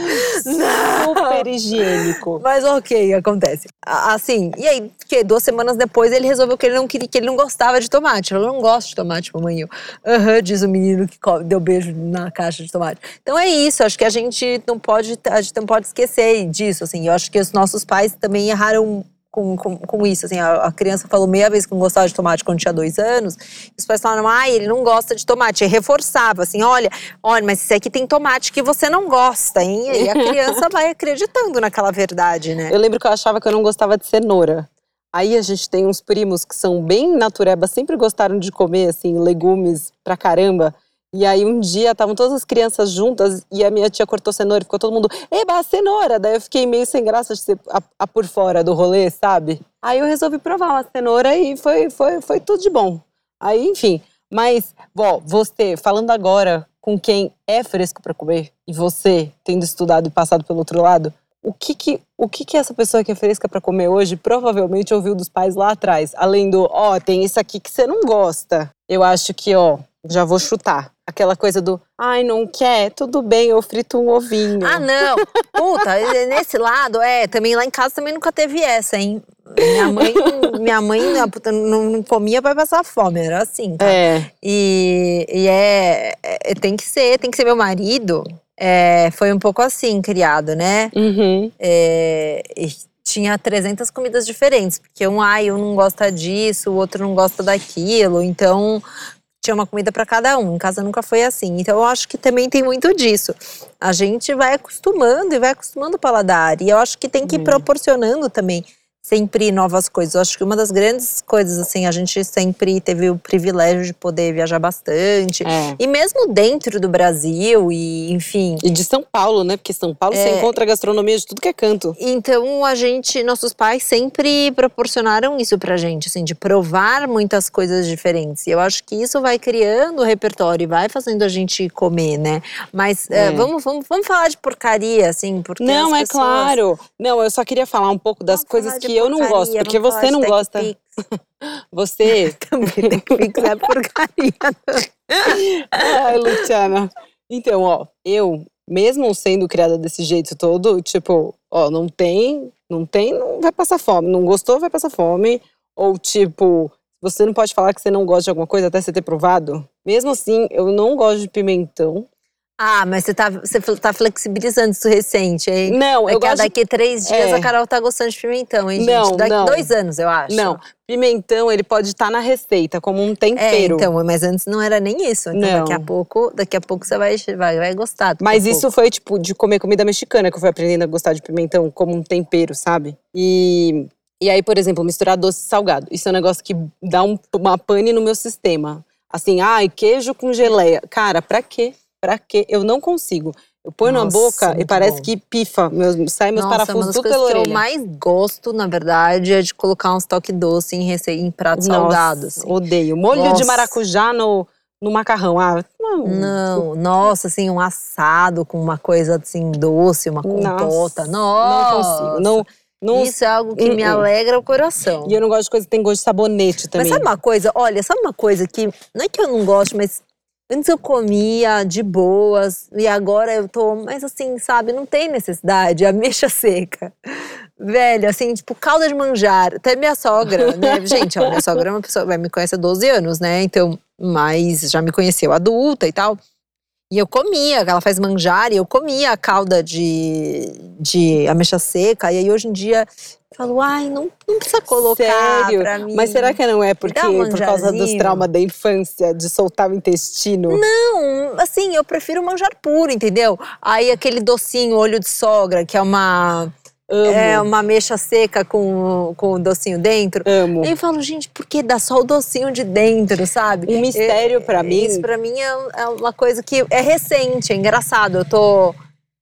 Speaker 2: não!
Speaker 1: Super higiênico.
Speaker 2: Mas ok, acontece. Assim, e aí, que duas semanas depois ele resolveu que ele não queria, que ele não gostava de tomate. Eu não gosto de tomate, mamãe. Aham, diz o menino que deu beijo na caixa de tomate. Então é isso, acho que a gente não pode, a gente não pode esquecer disso, assim. Eu acho que os nossos pais também erraram com, com, com isso, assim. A, a criança falou meia vez que não gostava de tomate quando tinha dois anos. Os pais falaram, ai, ele não gosta de tomate. E reforçava, assim, olha, olha, mas isso aqui tem tomate que você não gosta, hein? E a criança vai acreditando naquela verdade, né?
Speaker 1: Eu lembro que eu achava que eu não gostava de cenoura. Aí a gente tem uns primos que são bem natureba, sempre gostaram de comer, assim, legumes pra caramba. E aí um dia estavam todas as crianças juntas e a minha tia cortou cenoura e ficou todo mundo, eba, cenoura! Daí eu fiquei meio sem graça de ser a, a por fora do rolê, sabe? Aí eu resolvi provar uma cenoura e foi, foi, foi tudo de bom. Aí, enfim. Mas, bom, você, falando agora com quem é fresco pra comer, e você, tendo estudado e passado pelo outro lado, o que que, o que que essa pessoa que é fresca pra comer hoje provavelmente ouviu dos pais lá atrás? Além do, ó, tem isso aqui que você não gosta. Eu acho que, ó, já vou chutar. Aquela coisa do, ai, não quer? Tudo bem, eu frito um ovinho.
Speaker 2: Ah, não. Puta, nesse lado, é, também lá em casa também nunca teve essa, hein? Minha mãe, minha mãe não, não, comia pra passar fome, era assim, tá?
Speaker 1: É.
Speaker 2: E, e é, é- tem que ser, tem que ser meu marido. é, foi um pouco assim criado, né?
Speaker 1: Uhum.
Speaker 2: É, e tinha 300 comidas diferentes, porque um, ai, um não gosta disso, o outro não gosta daquilo, então tinha uma comida para cada um. Em casa nunca foi assim. Então eu acho que também tem muito disso. A gente vai acostumando e vai acostumando o paladar. E eu acho que tem que ir proporcionando também sempre novas coisas. Eu acho que uma das grandes coisas assim, a gente sempre teve o privilégio de poder viajar bastante.
Speaker 1: É.
Speaker 2: E mesmo dentro do Brasil e, enfim,
Speaker 1: E de São Paulo, né? Porque São Paulo você
Speaker 2: É.
Speaker 1: encontra gastronomia de tudo que é canto.
Speaker 2: Então a gente, nossos pais sempre proporcionaram isso pra gente, assim, de provar muitas coisas diferentes. E eu acho que isso vai criando o repertório e vai fazendo a gente comer, né? Mas eh,
Speaker 1: É.
Speaker 2: vamos, vamos, vamos falar de porcaria, assim, porque
Speaker 1: Não, é
Speaker 2: pessoas-
Speaker 1: claro. Não, eu só queria falar um pouco das
Speaker 2: Vamos
Speaker 1: coisas
Speaker 2: de
Speaker 1: que eu não
Speaker 2: porcaria,
Speaker 1: gosto, porque
Speaker 2: falar
Speaker 1: você não gosta. Você.
Speaker 2: Também Tech Pix é porcaria.
Speaker 1: Ai, Luciana. Então, ó, eu, mesmo sendo criada desse jeito todo, tipo, ó, não tem, não tem, não vai passar fome. Não gostou, vai passar fome. Ou, tipo, você não pode falar que você não gosta de alguma coisa até você ter provado. Mesmo assim, eu não gosto de pimentão.
Speaker 2: Ah, mas você tá, você tá flexibilizando isso recente, hein?
Speaker 1: Não, eu
Speaker 2: Daqui a
Speaker 1: gosto de
Speaker 2: daqui três dias
Speaker 1: É.
Speaker 2: a Carol tá gostando de pimentão, hein, gente?
Speaker 1: Não,
Speaker 2: Daqui
Speaker 1: não.
Speaker 2: dois anos, eu acho.
Speaker 1: Não, pimentão, ele pode estar na receita, como um
Speaker 2: É,
Speaker 1: tempero.
Speaker 2: então, mas antes não era nem isso. Então
Speaker 1: Não.
Speaker 2: daqui a pouco, daqui a pouco você vai, vai, vai gostar.
Speaker 1: Mas
Speaker 2: pouco.
Speaker 1: isso foi, tipo, de comer comida mexicana que eu fui aprendendo a gostar de pimentão como um tempero, sabe? E, e aí, por exemplo, misturar doce e salgado. Isso é um negócio que dá um- uma pane no meu sistema. Assim, ai, queijo com geleia. Cara, pra quê? Pra quê? Eu não consigo. Eu ponho na
Speaker 2: Nossa,
Speaker 1: boca e parece
Speaker 2: bom.
Speaker 1: que pifa. Meus, sai meus
Speaker 2: Nossa,
Speaker 1: parafusos tudo pela
Speaker 2: que
Speaker 1: orelha.
Speaker 2: eu mais gosto, na verdade, é de colocar uns toques doce em, rece... em prato
Speaker 1: Nossa,
Speaker 2: salgado. Assim.
Speaker 1: Odeio. Molho de
Speaker 2: Nossa.
Speaker 1: maracujá no, no macarrão. Ah, não.
Speaker 2: Não, nossa, assim, um assado com uma coisa assim doce, uma compota. Nossa,
Speaker 1: não consigo. Não, não,
Speaker 2: Isso é algo que me alegra o coração.
Speaker 1: E eu não gosto de coisa que tem gosto de sabonete também.
Speaker 2: Mas sabe uma coisa? Olha, sabe uma coisa que. Não é que eu não gosto, mas antes eu comia de boas e agora eu tô. Mas assim, sabe, não tem necessidade. Ameixa seca. Velho, assim, tipo, calda de manjar. Até minha sogra, né? Gente, ó, minha sogra é uma pessoa, vai me conhece há 12 anos, né? Então, mas já me conheceu adulta e tal. E eu comia, ela faz manjar, e eu comia a calda de, de ameixa seca. E aí hoje em dia eu falo, ai, não, não precisa colocar
Speaker 1: Sério?
Speaker 2: pra mim.
Speaker 1: Mas será que não é porque
Speaker 2: um
Speaker 1: por causa dos traumas da infância, de soltar o intestino?
Speaker 2: Não, assim, eu prefiro manjar puro, entendeu? Aí aquele docinho, olho de sogra, que é uma.
Speaker 1: Amo.
Speaker 2: É uma ameixa seca com, com o docinho dentro.
Speaker 1: Amo.
Speaker 2: Eu falo, gente, por que dá só o docinho de dentro, sabe?
Speaker 1: Um mistério pra mim.
Speaker 2: Isso pra mim é, é uma coisa que é recente, é engraçado. Eu tô,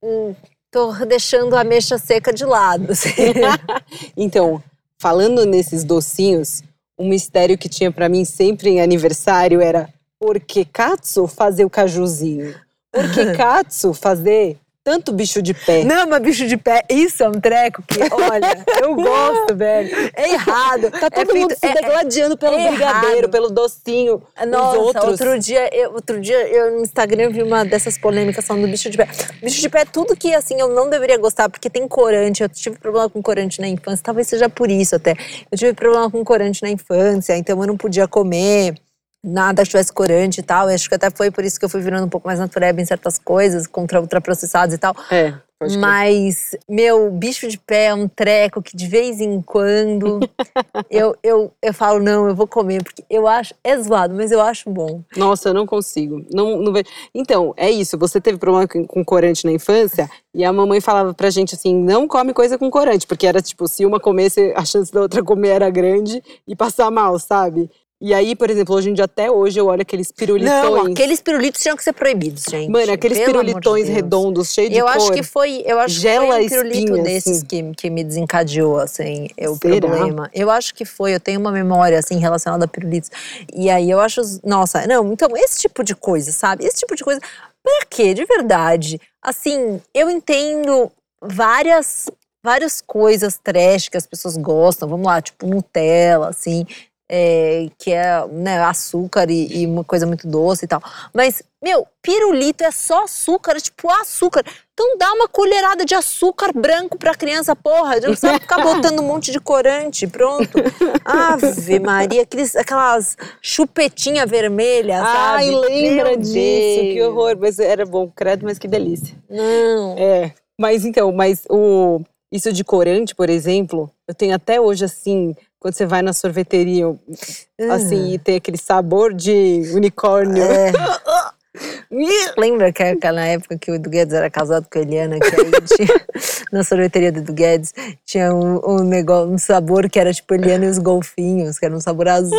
Speaker 2: hum, tô deixando a ameixa seca de lado. assim.
Speaker 1: Então, falando nesses docinhos, um mistério que tinha pra mim sempre em aniversário era por que Katsu fazer o cajuzinho? Por que Katsu fazer tanto bicho de pé?
Speaker 2: Não, mas bicho de pé, isso é um treco que, olha, eu gosto, velho. É errado.
Speaker 1: Tá todo
Speaker 2: é
Speaker 1: mundo
Speaker 2: feito-
Speaker 1: se
Speaker 2: é- é-
Speaker 1: degladiando pelo
Speaker 2: é
Speaker 1: brigadeiro,
Speaker 2: errado.
Speaker 1: pelo docinho.
Speaker 2: Nossa,
Speaker 1: os outros.
Speaker 2: outro dia, eu, outro dia eu no Instagram vi uma dessas polêmicas falando do bicho de pé. Bicho de pé é tudo que assim eu não deveria gostar, porque tem corante. Eu tive problema com corante na infância, talvez seja por isso até. Eu tive problema com corante na infância, então eu não podia comer nada que tivesse corante e tal. Eu acho que até foi por isso que eu fui virando um pouco mais natureba em certas coisas, contra ultraprocessados e tal.
Speaker 1: É.
Speaker 2: Mas, meu, bicho de pé é um treco que de vez em quando eu, eu, eu falo, não, eu vou comer, porque eu acho, é zoado, mas eu acho bom.
Speaker 1: Nossa, eu não consigo. Não, não vejo. Então, é isso. Você teve problema com, com corante na infância e a mamãe falava pra gente assim: não come coisa com corante, porque era tipo, se uma comesse, a chance da outra comer era grande e passar mal, sabe? E aí, por exemplo, hoje em dia, até hoje, eu olho aqueles pirulitões.
Speaker 2: Não, aqueles pirulitos tinham que ser proibidos, gente.
Speaker 1: Mano, aqueles
Speaker 2: Pelo de
Speaker 1: pirulitões
Speaker 2: Deus.
Speaker 1: redondos, cheios de
Speaker 2: Eu
Speaker 1: cor.
Speaker 2: acho que foi, eu acho
Speaker 1: Gela
Speaker 2: que foi um pirulito
Speaker 1: espinha,
Speaker 2: desses
Speaker 1: assim.
Speaker 2: que, que me desencadeou, assim, é o
Speaker 1: Será?
Speaker 2: problema. Eu acho que foi, eu tenho uma memória, assim, relacionada a pirulitos. E aí eu acho, nossa, não, então, esse tipo de coisa, sabe? Esse tipo de coisa, pra quê? De verdade. Assim, eu entendo várias, várias coisas trash que as pessoas gostam, vamos lá, tipo Nutella, assim, é, que é né, açúcar e, e uma coisa muito doce e tal. Mas, meu, pirulito é só açúcar, é tipo açúcar. Então dá uma colherada de açúcar branco pra criança, porra. Não precisa ficar botando um monte de corante, pronto. Ave Maria, aqueles, aquelas chupetinha vermelha,
Speaker 1: Ai,
Speaker 2: sabe?
Speaker 1: lembra
Speaker 2: Meu
Speaker 1: disso, que
Speaker 2: Deus.
Speaker 1: horror. Mas era bom, credo, mas que delícia.
Speaker 2: Não.
Speaker 1: É, mas então, mas o isso de corante, por exemplo, eu tenho até hoje assim, quando você vai na sorveteria, assim, e tem aquele sabor de unicórnio.
Speaker 2: É. Lembra que aquela época que o Edu Guedes era casado com a Eliana, que aí tinha, na sorveteria do Edu Guedes, tinha um, um negócio, um sabor que era tipo Eliana e os golfinhos, que era um sabor azul.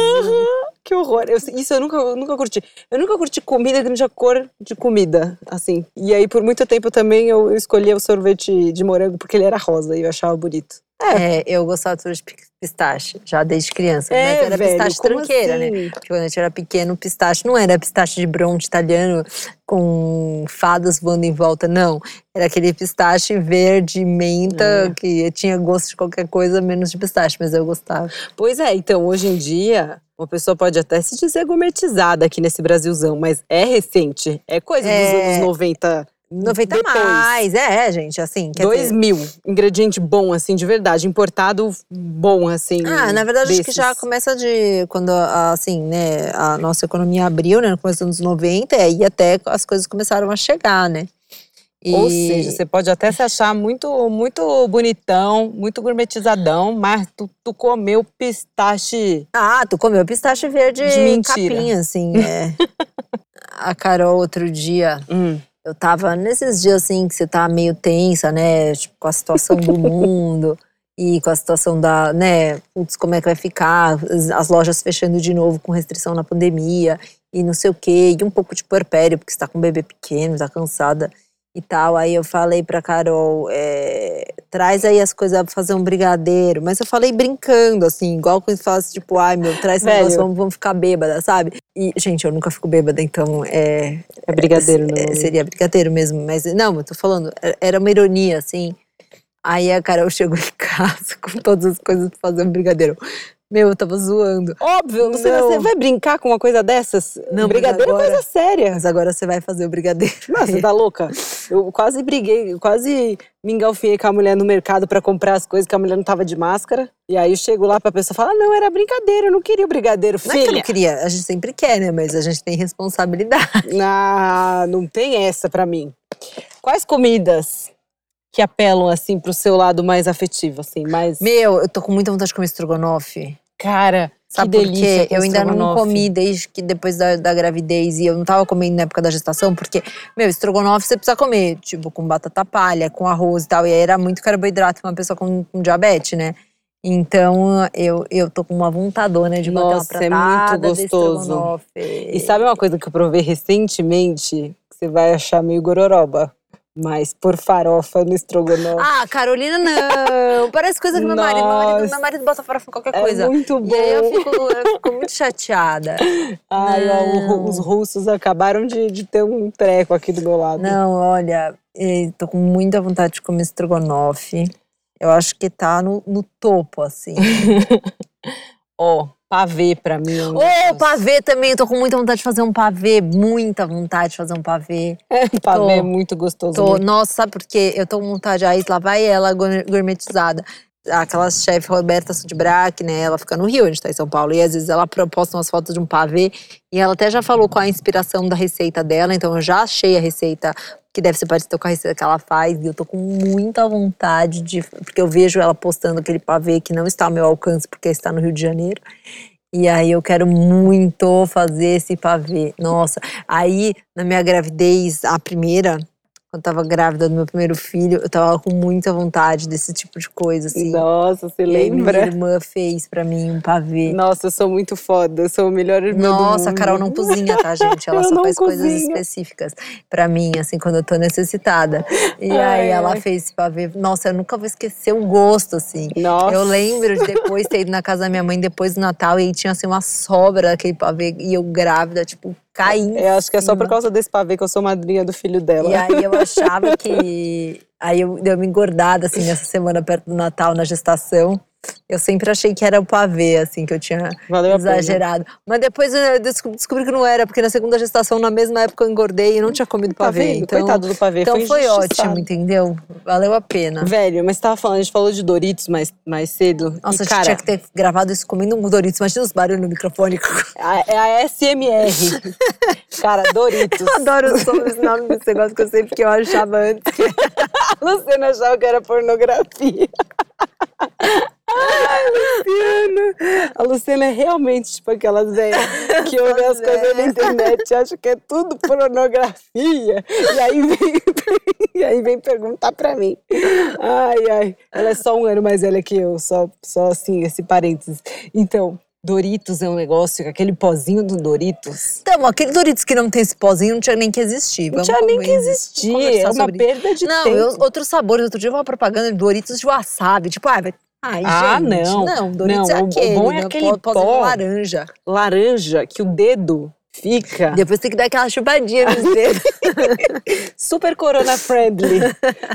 Speaker 1: Que horror. Eu- isso eu nunca, eu nunca curti. Eu nunca curti comida não tinha cor de comida, assim. E aí, por muito tempo também, eu escolhia o sorvete de morango porque ele era rosa e eu achava bonito.
Speaker 2: É, eu gostava de pistache, já desde criança.
Speaker 1: É,
Speaker 2: mas era
Speaker 1: velho,
Speaker 2: pistache tranqueira, né?
Speaker 1: assim?
Speaker 2: Porque quando a gente era pequeno, pistache não era pistache de bronte italiano com fadas voando em volta, não. Era aquele pistache verde, menta,
Speaker 1: É.
Speaker 2: que tinha gosto de qualquer coisa menos de pistache, mas eu gostava.
Speaker 1: Pois é, então, hoje em dia, uma pessoa pode até se dizer gourmetizada aqui nesse Brasilzão, mas é recente. É coisa dos
Speaker 2: É.
Speaker 1: anos 90.
Speaker 2: 90
Speaker 1: depois.
Speaker 2: mais, é, gente, assim, quer dizer…
Speaker 1: 2000. Ingrediente bom, assim, de verdade. Importado bom, assim.
Speaker 2: Ah, na verdade, acho que
Speaker 1: desses.
Speaker 2: já começa de quando, assim, né, a nossa economia abriu, né, no começo dos anos 90, e aí até as coisas começaram a chegar, né. E-
Speaker 1: Ou seja, você pode até se achar muito, muito bonitão, muito gourmetizadão, mas tu, tu comeu pistache.
Speaker 2: Ah, tu comeu pistache verde
Speaker 1: De mentira.
Speaker 2: capinha, assim, é. a Carol, outro dia,
Speaker 1: Hum.
Speaker 2: Eu tava nesses dias, assim, que você tá meio tensa, né, tipo, com a situação do mundo… E com a situação da, né, putz, como é que vai ficar, as, as lojas fechando de novo com restrição na pandemia e não sei o quê, e um pouco de puerpério, porque você tá com um bebê pequeno, tá cansada. E tal. Aí eu falei pra Carol, é, traz aí as coisas pra fazer um brigadeiro. Mas eu falei brincando, assim, igual quando fala assim, tipo, ai meu, traz
Speaker 1: Velho.
Speaker 2: negócio, vamos, vamos ficar bêbada, sabe? E, gente, eu nunca fico bêbada, então é.
Speaker 1: É brigadeiro,
Speaker 2: é,
Speaker 1: normalmente.
Speaker 2: Seria brigadeiro mesmo, mas não, eu tô falando, é- era uma ironia, assim. Aí a Carol chegou em casa com todas as coisas pra fazer um brigadeiro. Meu, eu tava zoando.
Speaker 1: Óbvio, você,
Speaker 2: Não.
Speaker 1: você vai brincar com uma coisa dessas?
Speaker 2: Não, mas
Speaker 1: brigadeiro é
Speaker 2: agora-
Speaker 1: coisa séria.
Speaker 2: Mas agora você vai fazer o brigadeiro.
Speaker 1: Nossa, você tá louca? Eu quase briguei, eu quase me engalfinhei com a mulher no mercado pra comprar as coisas que a mulher não tava de máscara. E aí eu chego lá pra pessoa e falo: "Ah, não, era brincadeira, eu não queria o brigadeiro,
Speaker 2: Não é que eu
Speaker 1: filha.
Speaker 2: não queria, a gente sempre quer, né? Mas a gente tem responsabilidade.
Speaker 1: Ah, não tem essa pra mim. Quais comidas que apelam assim pro seu lado mais afetivo, assim, mais
Speaker 2: Meu, eu tô com muita vontade de comer estrogonofe.
Speaker 1: Cara,
Speaker 2: Sabe
Speaker 1: que
Speaker 2: por
Speaker 1: delícia
Speaker 2: quê?
Speaker 1: com
Speaker 2: Eu ainda não comi desde que depois da, da gravidez e eu não tava comendo na época da gestação, porque, meu, estrogonofe você precisa comer, tipo, com batata palha, com arroz e tal. E aí era muito carboidrato pra uma pessoa com, com diabetes, né? Então eu, eu tô com uma vontadona de botar uma
Speaker 1: Nossa, é muito
Speaker 2: pratada
Speaker 1: gostoso. E sabe uma coisa que eu provei recentemente? Que você vai achar meio gororoba. Mas por farofa no estrogonofe.
Speaker 2: Ah, Carolina, não! Parece coisa que meu marido, meu marido, meu marido bota farofa em qualquer
Speaker 1: é
Speaker 2: coisa.
Speaker 1: muito bom.
Speaker 2: E aí eu fico, eu fico muito chateada.
Speaker 1: Ai, ó, os russos acabaram de, de ter um treco aqui do meu lado.
Speaker 2: Não, olha, eh, tô com muita vontade de comer estrogonofe. Eu acho que tá no, no topo, assim.
Speaker 1: Ó, pavê pra mim. é
Speaker 2: Ô,
Speaker 1: negócio.
Speaker 2: pavê também, eu tô com muita vontade de fazer um pavê, muita vontade de fazer um pavê.
Speaker 1: pavê
Speaker 2: tô.
Speaker 1: é muito gostoso.
Speaker 2: Tô,
Speaker 1: muito.
Speaker 2: nossa, sabe por quê? Eu tô com vontade, aí lá vai ela gour- gourmetizada. Aquela chefe Roberta Sudbrack, né? Ela fica no Rio, a gente tá em São Paulo. E às vezes ela posta umas fotos de um pavê. E ela até já falou qual a inspiração da receita dela. Então eu já achei a receita que deve ser parecida com a receita que ela faz. E eu tô com muita vontade de. Porque eu vejo ela postando aquele pavê que não está ao meu alcance, porque está no Rio de Janeiro. E aí eu quero muito fazer esse pavê. Nossa, aí na minha gravidez, a primeira, quando eu tava grávida do meu primeiro filho, eu tava com muita vontade desse tipo de coisa, assim.
Speaker 1: Nossa, você
Speaker 2: aí minha
Speaker 1: lembra?
Speaker 2: irmã fez pra mim um pavê.
Speaker 1: Nossa, eu sou muito foda. Eu sou o melhor irmã
Speaker 2: Nossa, a. Carol não cozinha, tá, gente? Ela
Speaker 1: Eu
Speaker 2: só faz coisas
Speaker 1: cozinho.
Speaker 2: específicas pra mim, assim, quando eu tô necessitada. E
Speaker 1: Ai,
Speaker 2: aí ela
Speaker 1: ai.
Speaker 2: fez esse pavê. Nossa, eu nunca vou esquecer o gosto, assim.
Speaker 1: Nossa.
Speaker 2: Eu lembro de depois ter ido na casa da minha mãe depois do Natal e aí tinha assim uma sobra daquele pavê e eu grávida, tipo, caindo.
Speaker 1: Eu acho que é só por causa desse pavê que eu sou madrinha do filho dela.
Speaker 2: E aí eu achava que. Aí eu dei uma engordada, assim, nessa semana perto do Natal, na gestação. Eu sempre achei que era o pavê, assim, que eu tinha
Speaker 1: Valeu a
Speaker 2: exagerado. Mas depois eu desco- descobri que não era, porque na segunda gestação, na mesma época, eu engordei e não tinha comido
Speaker 1: Tá
Speaker 2: pavê. então
Speaker 1: Coitado do pavê.
Speaker 2: então foi,
Speaker 1: injustiçado.
Speaker 2: ótimo, entendeu? Valeu a pena.
Speaker 1: Velho, mas você tava falando, a gente falou de Doritos mais, mais cedo.
Speaker 2: Nossa,
Speaker 1: e,
Speaker 2: a gente
Speaker 1: cara,
Speaker 2: tinha que ter gravado isso comendo um Doritos. Imagina os barulhos no microfone.
Speaker 1: a- é a SMR. cara, Doritos.
Speaker 2: Eu adoro os nomes nome desse negócio que eu sei porque eu achava antes.
Speaker 1: A Luciana achava que era pornografia. Ai, Luciana. A Luciana é realmente tipo aquelas velhas que ouvem as coisas na internet e acham que é tudo pornografia. E aí vem, e aí vem perguntar pra mim. Ai, ai. Ela é só um ano mais velha que eu, só, só assim, esse parênteses. Então, Doritos é um negócio, aquele pozinho do Doritos.
Speaker 2: Então, aquele Doritos que não tem esse pozinho não tinha nem que existir.
Speaker 1: Não
Speaker 2: Vamos
Speaker 1: tinha nem que existir. É uma perda de
Speaker 2: Não,
Speaker 1: tempo.
Speaker 2: eu, outros sabores. Outro dia uma propaganda de Doritos de wasabi. Tipo, ai, vai. Ai,
Speaker 1: Ah,
Speaker 2: gente.
Speaker 1: não.
Speaker 2: Não, Doritos
Speaker 1: Não,
Speaker 2: é
Speaker 1: o- o
Speaker 2: aquele.
Speaker 1: bom é
Speaker 2: né?
Speaker 1: aquele
Speaker 2: Pó- pozinho
Speaker 1: pó.
Speaker 2: laranja.
Speaker 1: Laranja, que o dedo fica
Speaker 2: Depois tem que dar aquela chupadinha nos dedos.
Speaker 1: super corona friendly.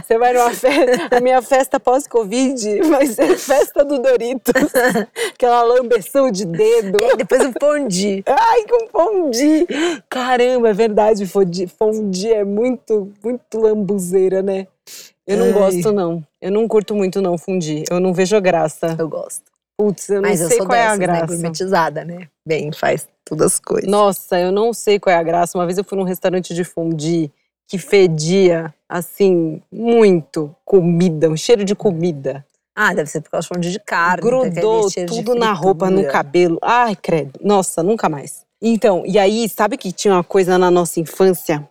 Speaker 1: Você vai numa festa, a minha festa pós-Covid vai ser festa do Doritos. Aquela lambeção de dedo.
Speaker 2: e depois o pondi.
Speaker 1: Ai, com fondue. Caramba, é verdade, fondue, é muito, muito lambuzeira, né? Eu não
Speaker 2: Ai.
Speaker 1: gosto, não. Eu não curto muito, não, fundir. Eu não vejo graça.
Speaker 2: Eu gosto.
Speaker 1: Putz, eu não
Speaker 2: Mas eu
Speaker 1: sei
Speaker 2: sou
Speaker 1: qual é a
Speaker 2: dessas, né?
Speaker 1: graça.
Speaker 2: Gourmetizada, né? Bem, faz todas as coisas.
Speaker 1: Nossa, eu não sei qual é a graça. Uma vez eu fui num restaurante de fondue que fedia, assim, muito comida, um cheiro de comida.
Speaker 2: Ah, deve ser por causa do fundo de carne. tem aquele
Speaker 1: Grudou tudo na roupa, no cabelo. Ai, credo. Nossa, nunca mais. Então, e aí, sabe que tinha uma coisa na nossa infância?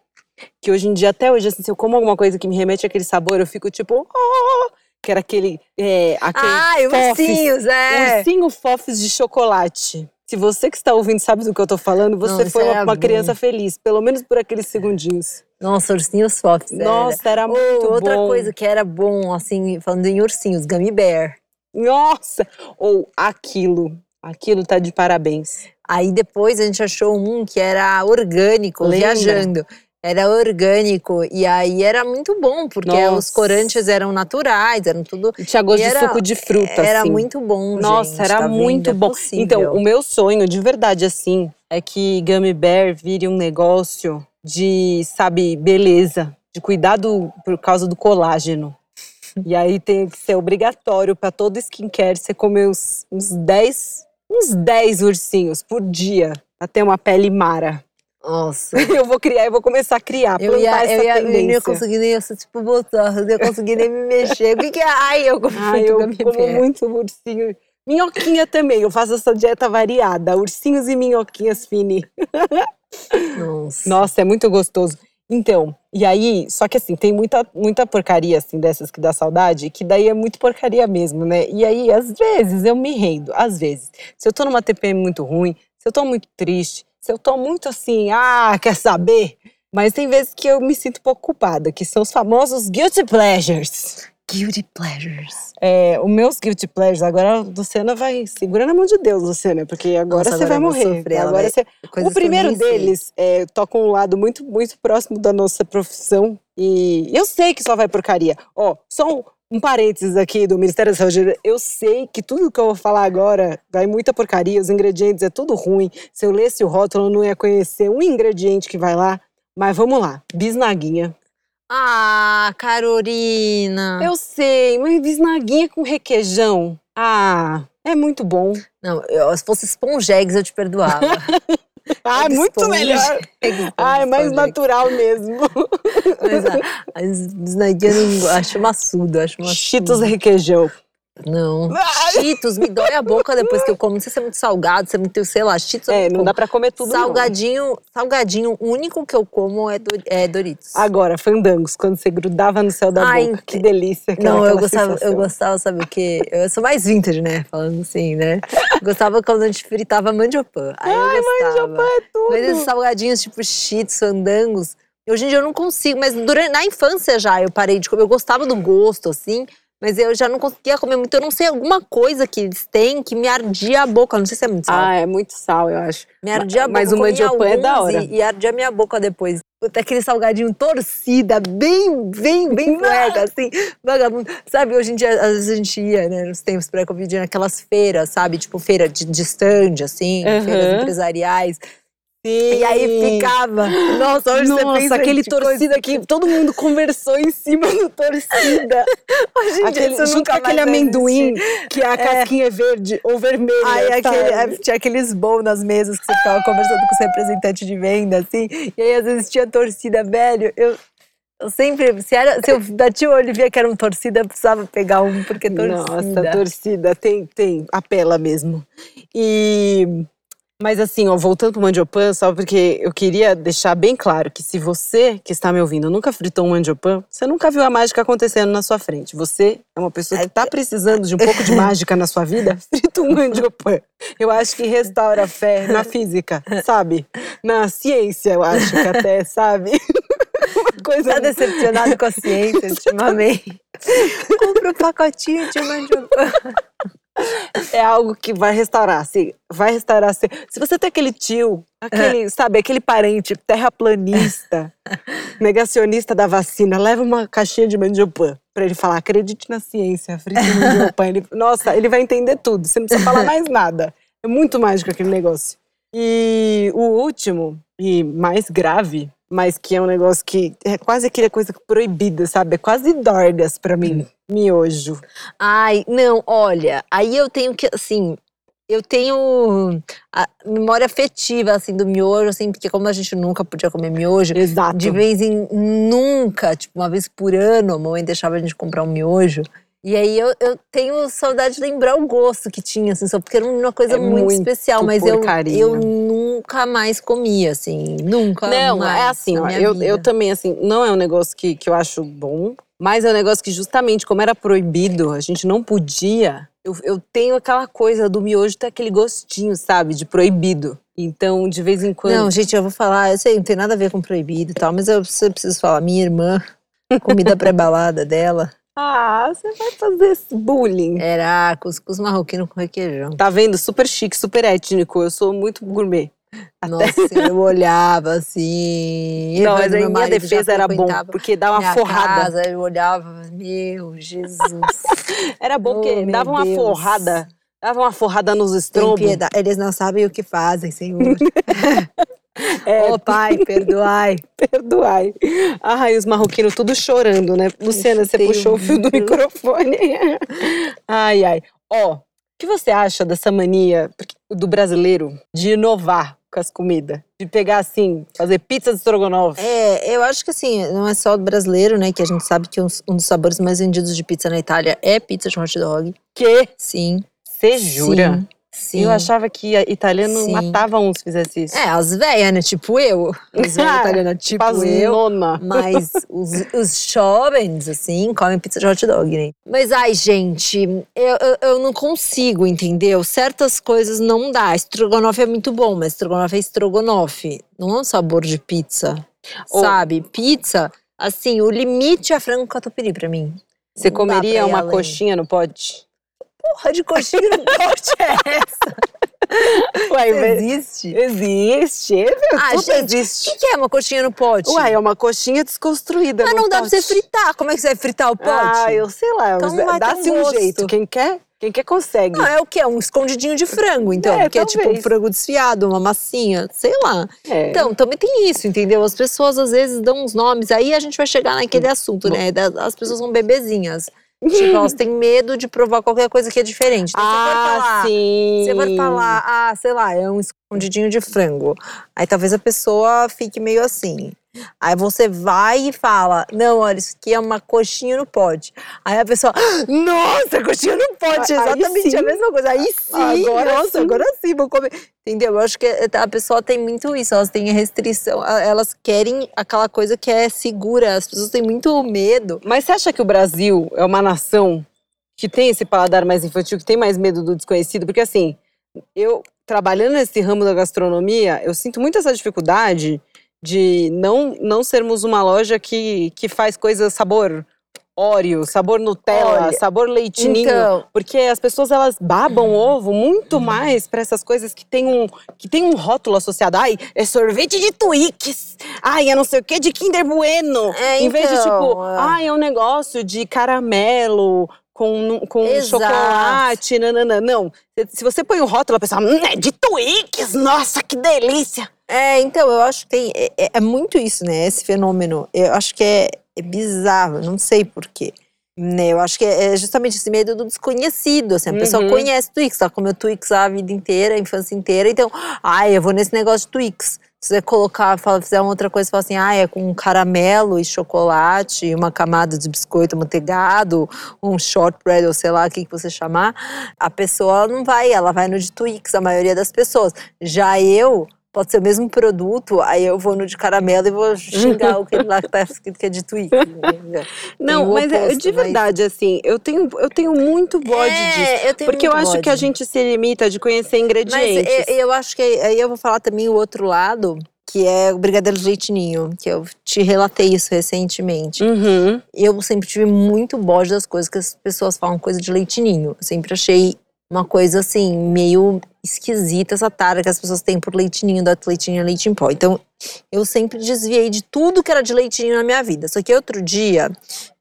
Speaker 1: Que hoje em dia, até hoje, assim, se eu como alguma coisa que me remete àquele sabor, eu fico tipo... "Oh", que era aquele... É, aquele
Speaker 2: Ah,
Speaker 1: fofes.
Speaker 2: ursinhos, é.
Speaker 1: Ursinho fofes de chocolate. Se você que está ouvindo sabe do que eu tô falando, você
Speaker 2: Não,
Speaker 1: foi uma,
Speaker 2: era
Speaker 1: uma
Speaker 2: bom.
Speaker 1: criança feliz. Pelo menos por aqueles segundinhos.
Speaker 2: Nossa, ursinhos era.
Speaker 1: Nossa, era
Speaker 2: Ou
Speaker 1: muito
Speaker 2: outra
Speaker 1: bom.
Speaker 2: coisa que era bom, assim, falando em ursinhos, Gummy Bear.
Speaker 1: Nossa! Ou aquilo. Aquilo tá de parabéns.
Speaker 2: Aí depois a gente achou um que era orgânico,
Speaker 1: Lembra?
Speaker 2: viajando. Era orgânico. E aí era muito bom, porque
Speaker 1: Nossa.
Speaker 2: os corantes eram naturais, eram tudo.
Speaker 1: E tinha gosto
Speaker 2: E
Speaker 1: de
Speaker 2: era-
Speaker 1: suco de fruta,
Speaker 2: Era
Speaker 1: assim.
Speaker 2: muito bom,
Speaker 1: Nossa,
Speaker 2: gente,
Speaker 1: era
Speaker 2: tá
Speaker 1: muito
Speaker 2: É
Speaker 1: bom.
Speaker 2: possível.
Speaker 1: Então, o meu sonho, de verdade, assim, é que Gummy Bear vire um negócio de, sabe, beleza, de cuidado por causa do colágeno. E aí tem que ser obrigatório para todo skincare você comer uns, uns 10, uns 10 ursinhos por dia ter uma pele mara.
Speaker 2: Nossa.
Speaker 1: Eu vou criar, eu vou começar a criar,
Speaker 2: Eu ia, eu, ia, eu não ia conseguir nem, assim, tipo, botar, eu não ia conseguir nem me mexer. O que que é? Ai, eu como
Speaker 1: Ai,
Speaker 2: muito
Speaker 1: eu como muito ursinho. Minhoquinha também, eu faço essa dieta variada, ursinhos e minhoquinhas fini.
Speaker 2: Nossa.
Speaker 1: Nossa, é muito gostoso. Então, e aí, só que assim, tem muita, muita porcaria assim dessas que dá saudade, que daí é muito porcaria mesmo, né? E aí, às vezes, eu me rendo, às vezes. Se eu tô numa TPM muito ruim, se eu tô muito triste, se eu tô muito assim, ah, quer saber? Mas tem vezes que eu me sinto um pouco culpada, que são os famosos guilty pleasures.
Speaker 2: Guilty pleasures.
Speaker 1: É, os meus guilty pleasures, agora a Luciana vai. Segura na mão de Deus, Luciana, porque agora
Speaker 2: Nossa,
Speaker 1: você vai
Speaker 2: agora vou
Speaker 1: morrer.
Speaker 2: sofrer,
Speaker 1: agora
Speaker 2: vai-
Speaker 1: você o primeiro
Speaker 2: sei.
Speaker 1: deles é, toca um lado muito, muito próximo da nossa profissão. E eu sei que só vai porcaria. Ó, só um, um parênteses aqui do Ministério da Saúde. Eu sei que tudo que eu vou falar agora vai muita porcaria, os ingredientes é tudo ruim. Se eu lesse o rótulo, eu não ia conhecer um ingrediente que vai lá. Mas vamos lá, bisnaguinha.
Speaker 2: Ah, Carolina.
Speaker 1: Eu sei, mas bisnaguinha com requeijão. Ah, é muito bom.
Speaker 2: Não, eu- se fosse esponjegs eu te perdoava.
Speaker 1: Ah, é muito melhor. Ah, é mais natural mesmo.
Speaker 2: Mas a, as bisnaguinhas eu não- acho maçudo, acho maçudo.
Speaker 1: Cheetos requeijão.
Speaker 2: Não.
Speaker 1: Ai.
Speaker 2: Cheetos, me dói a boca depois que eu como. Não sei se é muito salgado, se é muito, sei lá, Cheetos eu
Speaker 1: É, não
Speaker 2: como.
Speaker 1: dá pra comer tudo não.
Speaker 2: Salgadinho, salgadinho, o único que eu como é, Dor- é Doritos.
Speaker 1: Agora, fandangos, quando você grudava no céu da
Speaker 2: Ai,
Speaker 1: boca. Que delícia. Aquela,
Speaker 2: Não, eu gostava, eu
Speaker 1: sensação.
Speaker 2: gostava, sabe o quê? Eu sou mais vintage, né? Falando assim, né? Gostava quando a gente fritava mandiopan. Aí eu gostava.
Speaker 1: É tudo.
Speaker 2: Mas esses salgadinhos, tipo cheetos, fandangos, hoje em dia eu não consigo. Mas durante, na infância já eu parei de comer. Eu gostava do gosto, assim. Mas eu já não conseguia comer muito. Eu não sei, alguma coisa que eles têm que me ardia a boca. Não sei se é muito sal.
Speaker 1: Ah, é muito sal, eu acho.
Speaker 2: me ardia a boca.
Speaker 1: mas o mandiopan é da hora.
Speaker 2: E, e ardia a minha boca depois. Até aquele salgadinho torcida, bem, bem, bem cueca, assim, vagabundo. Sabe, hoje em dia, às vezes a gente ia, né, nos tempos pré-Covid, naquelas feiras, sabe? Tipo, feira de, de stand, assim,
Speaker 1: Aham.
Speaker 2: feiras empresariais. E aí ficava. Nossa, hoje você
Speaker 1: Nossa,
Speaker 2: pensa
Speaker 1: aquele
Speaker 2: coisa-
Speaker 1: torcida que todo mundo conversou em cima do torcida.
Speaker 2: Hoje em dia
Speaker 1: aquele,
Speaker 2: isso
Speaker 1: junto com aquele amendoim que a casquinha é verde ou vermelha.
Speaker 2: Aquele, é, tinha aqueles bons nas mesas que você ficava conversando com os representantes de venda, assim. E aí, às vezes, tinha torcida, velho. Eu, eu sempre, se, era, se eu bati o olho e via que era um torcida, eu precisava pegar um, porque torcida.
Speaker 1: Nossa, torcida, tem, tem, apela mesmo. E. Mas assim, ó, voltando pro mandiopan, só porque eu queria deixar bem claro que se você que está me ouvindo nunca fritou um mandiopan, você nunca viu a mágica acontecendo na sua frente. Você é uma pessoa que está precisando de um pouco de mágica na sua vida, frita um mandiopan. Eu acho que restaura a fé na física, sabe? Na ciência, eu acho que até, sabe? Uma coisa
Speaker 2: Tá decepcionado com a ciência ultimamente. Compra um pacotinho de mandiopan.
Speaker 1: É algo que vai restaurar, assim, vai restaurar. Se, se você tem aquele tio, aquele, sabe, aquele parente terraplanista, negacionista da vacina, leva uma caixinha de mandiopan pra ele falar, acredite na ciência, frite mandiopan. Ele, nossa, ele vai entender tudo, você não precisa falar mais nada. É muito mágico aquele negócio. E o último, e mais grave, mas que é um negócio que é quase aquela coisa proibida, sabe? É quase dorgas pra mim, miojo.
Speaker 2: Ai, não, olha, aí eu tenho que, assim, eu tenho a memória afetiva, assim, do miojo, assim, porque como a gente nunca podia comer miojo,
Speaker 1: Exato.
Speaker 2: de vez em nunca, tipo, uma vez por ano, a mamãe deixava a gente comprar um miojo. E aí eu, eu tenho saudade de lembrar o gosto que tinha, assim, só porque era uma coisa
Speaker 1: É
Speaker 2: muito,
Speaker 1: muito
Speaker 2: especial, mas eu,
Speaker 1: porcaria.
Speaker 2: eu nunca mais comia, assim, nunca
Speaker 1: Não,
Speaker 2: mais.
Speaker 1: é assim, ó, eu,
Speaker 2: vida.
Speaker 1: eu também, assim, não é um negócio que, que eu acho bom, mas é um negócio que justamente, como era proibido, a gente não podia, eu, eu tenho aquela coisa do miojo ter aquele gostinho, sabe, de proibido. Então, de vez em quando.
Speaker 2: Não, gente, eu vou falar, eu sei, não tem nada a ver com proibido e tal, mas eu preciso, eu preciso falar. Minha irmã, comida pré-balada dela,
Speaker 1: Ah, você vai fazer esse bullying.
Speaker 2: era cuscuz marroquino com requeijão.
Speaker 1: Tá vendo? Super chique, super étnico. Eu sou muito gourmet.
Speaker 2: Nossa, eu olhava assim.
Speaker 1: Não, mas
Speaker 2: meu
Speaker 1: minha defesa era bom, porque dá uma forrada.
Speaker 2: Casa, eu olhava, meu Jesus.
Speaker 1: Era bom
Speaker 2: Oh,
Speaker 1: porque
Speaker 2: meu
Speaker 1: dava uma
Speaker 2: Deus.
Speaker 1: forrada. Dava uma forrada nos estrombos.
Speaker 2: Eles não sabem o que fazem, Senhor.
Speaker 1: É,
Speaker 2: Ô Pai, perdoai.
Speaker 1: perdoai. Ai, os marroquinos tudo chorando, né? Luciana, você puxou o fio do microfone. Ai, ai. Ó, o que você acha dessa mania do brasileiro de inovar com as comidas? De pegar assim, fazer pizza de estrogonofe?
Speaker 2: É, eu acho que assim, não é só do brasileiro, né? Que a gente sabe que um, um dos sabores mais vendidos de pizza na Itália é pizza de hot dog.
Speaker 1: Que?
Speaker 2: Sim.
Speaker 1: Você jura?
Speaker 2: Sim. Sim.
Speaker 1: Eu achava que italiano
Speaker 2: Sim.
Speaker 1: matava um se fizesse isso.
Speaker 2: É, as velhas, né? Tipo eu. As velhas italianas, tipo
Speaker 1: as
Speaker 2: eu.
Speaker 1: nona.
Speaker 2: Mas os, os jovens, assim, comem pizza de hot dog, né? Mas, ai, gente, eu, eu, eu não consigo, entendeu? Certas coisas não dá. Estrogonofe é muito bom, mas estrogonofe é estrogonofe. Não é um sabor de pizza,
Speaker 1: Ou-
Speaker 2: sabe? Pizza, assim, o limite é frango catupiry pra mim.
Speaker 1: Você
Speaker 2: Não
Speaker 1: comeria uma
Speaker 2: além.
Speaker 1: coxinha no pote?
Speaker 2: Porra de coxinha no pote é essa?
Speaker 1: Uai,
Speaker 2: Isso
Speaker 1: mas-
Speaker 2: existe?
Speaker 1: Existe,
Speaker 2: Ah,
Speaker 1: tudo
Speaker 2: gente, O
Speaker 1: existe.
Speaker 2: que, que é uma coxinha no pote?
Speaker 1: Uai, é uma coxinha desconstruída.
Speaker 2: Mas não dá pra você
Speaker 1: pote.
Speaker 2: fritar. Como é que você vai fritar o pote?
Speaker 1: Ah, eu sei lá.
Speaker 2: Então
Speaker 1: Dá-se
Speaker 2: um
Speaker 1: um jeito. Quem quer, quem quer consegue.
Speaker 2: Não, é o quê? Um escondidinho de frango, então.
Speaker 1: É,
Speaker 2: que é tipo um
Speaker 1: talvez.
Speaker 2: frango desfiado, uma massinha, sei lá.
Speaker 1: É.
Speaker 2: Então, também tem isso, entendeu? As pessoas às vezes dão uns nomes, aí a gente vai chegar naquele assunto, né? As pessoas são bebezinhas. Tipo, elas têm medo de provar qualquer coisa que é diferente. Então,
Speaker 1: ah,
Speaker 2: falar,
Speaker 1: sim.
Speaker 2: Você vai falar, ah, sei lá, é um escondidinho de frango. Aí talvez a pessoa fique meio assim. Aí você vai e fala, não, olha, isso aqui é uma coxinha no pote. Aí a pessoa, nossa, coxinha no pote, exatamente a mesma coisa. Aí sim,
Speaker 1: Agora
Speaker 2: nossa,
Speaker 1: sim.
Speaker 2: agora sim, vou comer. Entendeu? Eu acho que a pessoa tem muito isso, elas têm restrição, elas querem aquela coisa que é segura, as pessoas têm muito medo.
Speaker 1: Mas você acha que o Brasil é uma nação que tem esse paladar mais infantil, que tem mais medo do desconhecido? Porque assim, eu trabalhando nesse ramo da gastronomia, eu sinto muito essa dificuldade de não, não sermos uma loja que, que faz coisas sabor Oreo, sabor Nutella,
Speaker 2: Olha,
Speaker 1: sabor leitinho.
Speaker 2: Então,
Speaker 1: Porque as pessoas elas babam ovo muito mais pra essas coisas que tem um que tem um rótulo associado. Ai, é sorvete de Twix. Ai, é não sei o que de Kinder Bueno.
Speaker 2: É,
Speaker 1: em vez de
Speaker 2: então,
Speaker 1: tipo,
Speaker 2: é.
Speaker 1: ai, é um negócio de caramelo com, com
Speaker 2: Exato.
Speaker 1: chocolate, nanana. Não, se- você põe o rótulo, a pessoa, hum, é de Twix, nossa, que delícia.
Speaker 2: É, então, eu acho que tem. É, é- é muito isso, né? Esse fenômeno. Eu acho que é, é bizarro, não sei porquê. Né, eu acho que é é justamente esse medo do desconhecido. Assim, a pessoa
Speaker 1: Uhum.
Speaker 2: conhece Twix, ela comeu Twix a vida inteira, a infância inteira. Então, ai, eu vou nesse negócio de Twix. Você colocar, fala, fizer outra coisa, fala assim, ah, é com caramelo e chocolate, uma camada de biscoito amanteigado, um shortbread, ou sei lá o que, que você chamar, a pessoa não vai, ela vai no de Twix, a maioria das pessoas. Já eu, pode ser o mesmo produto, aí eu vou no de caramelo e vou xingar o que lá que tá escrito que é de Twix.
Speaker 1: Não, mas é de
Speaker 2: mas-
Speaker 1: verdade, assim, eu tenho, eu tenho muito bode disso.
Speaker 2: É, eu tenho
Speaker 1: Porque eu acho que a
Speaker 2: bode.
Speaker 1: gente se limita de conhecer
Speaker 2: Mas
Speaker 1: ingredientes.
Speaker 2: eu, eu acho que aí eu vou falar também o outro lado, que é o brigadeiro de leite ninho, que eu te relatei isso recentemente.
Speaker 1: Uhum.
Speaker 2: Eu sempre tive muito bode das coisas que as pessoas falam coisa de leite ninho. Eu sempre achei uma coisa assim, meio esquisita essa tara que as pessoas têm por leitinho, da leitinho leite em pó. Então, eu sempre desviei de tudo que era de leitinho na minha vida. Só que outro dia,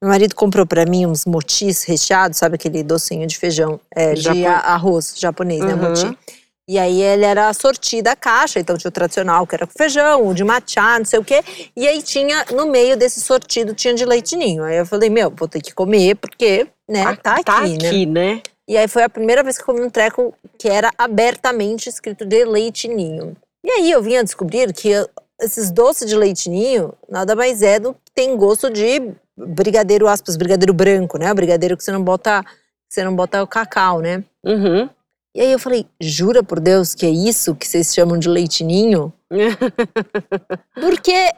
Speaker 2: meu marido comprou pra mim uns motis recheados, sabe aquele docinho de feijão, é, de arroz japonês, né,
Speaker 1: Uhum.
Speaker 2: moti. E aí ele era sortido da caixa, então tinha o tradicional que era com feijão, o de matcha, não sei o quê. E aí tinha, no meio desse sortido, tinha de leitinho. Aí eu falei, meu, vou ter que comer, porque, né, tá, aqui, né?
Speaker 1: né?
Speaker 2: E aí foi a primeira vez que eu comi um treco que era abertamente escrito de leitinho. E aí eu vim a descobrir que esses doces de leitinho nada mais é do que tem gosto de brigadeiro, aspas, brigadeiro branco, né? O brigadeiro que você não bota, você não bota o cacau, né?
Speaker 1: Uhum.
Speaker 2: E aí eu falei, jura por Deus que é isso que vocês chamam de leitinho? Porque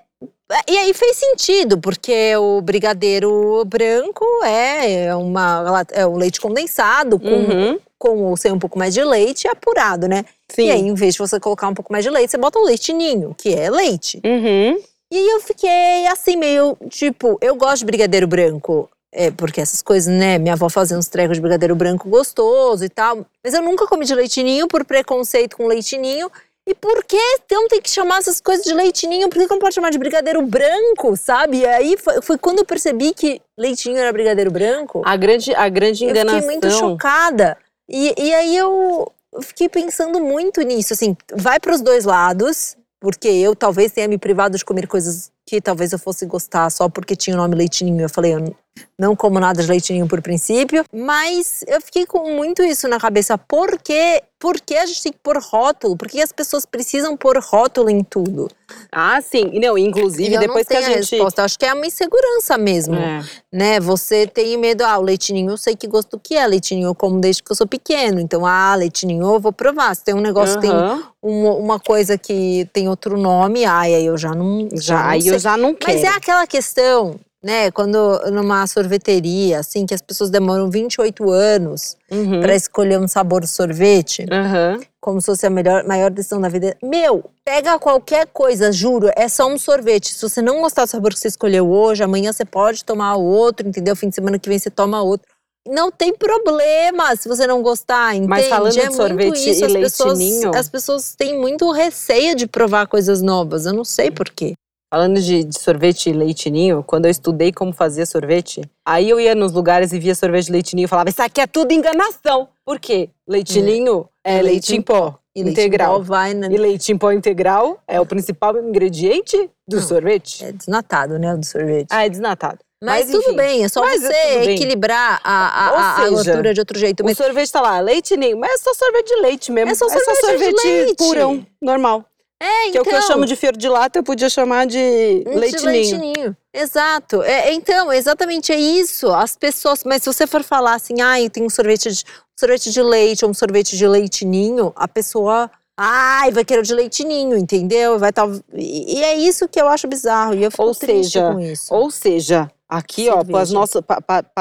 Speaker 2: E aí fez sentido, porque o brigadeiro branco é uma é o leite condensado com,
Speaker 1: Uhum.
Speaker 2: com ou sem um pouco mais de leite apurado, né?
Speaker 1: Sim.
Speaker 2: E aí, em vez de você colocar um pouco mais de leite, você bota o leite ninho, que é leite.
Speaker 1: Uhum.
Speaker 2: E aí eu fiquei assim, meio tipo, eu gosto de brigadeiro branco. É, porque essas coisas, né? Minha avó fazia uns trecos de brigadeiro branco gostoso e tal. Mas eu nunca comi de leitinho por preconceito com leitinho. E por que então tem que chamar essas coisas de leitinho? Por que não pode chamar de brigadeiro branco, sabe? E aí foi, foi quando eu percebi que leitinho era brigadeiro branco.
Speaker 1: A grande, a grande
Speaker 2: Eu
Speaker 1: enganação.
Speaker 2: fiquei muito chocada. E, e aí eu fiquei pensando muito nisso, assim, vai para os dois lados, porque eu talvez tenha me privado de comer coisas que talvez eu fosse gostar só porque tinha o nome leitinho. Eu falei, eu não como nada de leitinho por princípio, mas eu fiquei com muito isso na cabeça. Por quê? Por que a gente tem que pôr rótulo? Por que as pessoas precisam pôr rótulo em tudo?
Speaker 1: Ah, sim. E Não, inclusive, depois
Speaker 2: não
Speaker 1: que a gente.
Speaker 2: resposta. Acho que é uma insegurança mesmo
Speaker 1: É.
Speaker 2: né? Você tem medo, ah, o leitinho eu sei que gosto que é, leitinho eu como desde que eu sou pequeno, então, ah, leitinho eu vou provar. Se tem um negócio, tem
Speaker 1: Aham.
Speaker 2: uma, uma coisa que tem outro nome, ai, aí eu já não,
Speaker 1: Já,
Speaker 2: não
Speaker 1: aí
Speaker 2: sei.
Speaker 1: eu já não quero.
Speaker 2: Mas é aquela questão, né, quando numa sorveteria, assim, que as pessoas demoram 28 anos
Speaker 1: Uhum.
Speaker 2: pra escolher um sabor de sorvete,
Speaker 1: Aham.
Speaker 2: como se fosse a melhor, maior decisão da vida. Meu, pega qualquer coisa, juro, é só um sorvete. Se você não gostar do sabor que você escolheu hoje, amanhã você pode tomar outro, entendeu? Fim de semana que vem você toma outro. Não tem problema se você não gostar, entende?
Speaker 1: Mas falando de
Speaker 2: é muito
Speaker 1: sorvete
Speaker 2: isso.
Speaker 1: e
Speaker 2: as pessoas, as pessoas têm muito receio de provar coisas novas. Eu não sei por quê.
Speaker 1: Falando de, de sorvete e leitinho, quando eu estudei como fazer sorvete, aí eu ia nos lugares e via sorvete de leitinho e falava: Isso aqui é tudo enganação. Por quê? Leitinho é,
Speaker 2: É
Speaker 1: leite em pó
Speaker 2: E
Speaker 1: integral.
Speaker 2: vai na...
Speaker 1: E leite em pó integral é o principal ingrediente do
Speaker 2: Não.
Speaker 1: sorvete.
Speaker 2: É desnatado, né, o do sorvete.
Speaker 1: Ah, é desnatado.
Speaker 2: mas,
Speaker 1: mas,
Speaker 2: tudo
Speaker 1: enfim.
Speaker 2: bem, é só
Speaker 1: é
Speaker 2: você
Speaker 1: bem.
Speaker 2: equilibrar a, a, a, gordura de outro jeito.
Speaker 1: O
Speaker 2: Mas
Speaker 1: sorvete tá lá, leite ninho, mas é só sorvete de leite mesmo.
Speaker 2: É só sorvete de leite.
Speaker 1: purão, normal.
Speaker 2: É,
Speaker 1: Que é o que eu chamo de fior de lata, eu podia chamar de
Speaker 2: De
Speaker 1: leite ninho.
Speaker 2: leitinho. Exato. É, então, exatamente é isso. As pessoas. Mas se você for falar assim, ai, tem um sorvete de, sorvete de leite ou um sorvete de leitinho, a pessoa. Ai, vai querer o de leitinho, entendeu? Vai tal. E, e é isso que eu acho bizarro. E eu fico
Speaker 1: Ou seja,
Speaker 2: com isso.
Speaker 1: Ou seja, aqui, ó, para
Speaker 2: Cerveja.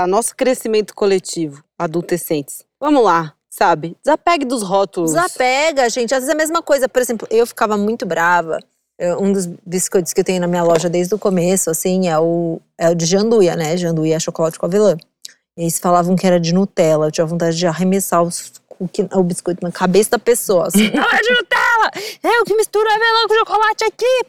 Speaker 1: nosso, crescimento coletivo, adolescentes. Vamos lá, sabe? Desapegue dos rótulos.
Speaker 2: Desapega, gente. Às vezes é a mesma coisa. Por exemplo, eu ficava muito brava. Eu- Um dos biscoitos que eu tenho na minha loja desde o começo, assim, é o, é o de janduia, né? Janduia é chocolate com avelã. E eles falavam que era de Nutella. Eu tinha vontade de arremessar os- o, que- o biscoito na cabeça da pessoa. Assim, não é de Nutella! É o que mistura avelã com chocolate aqui!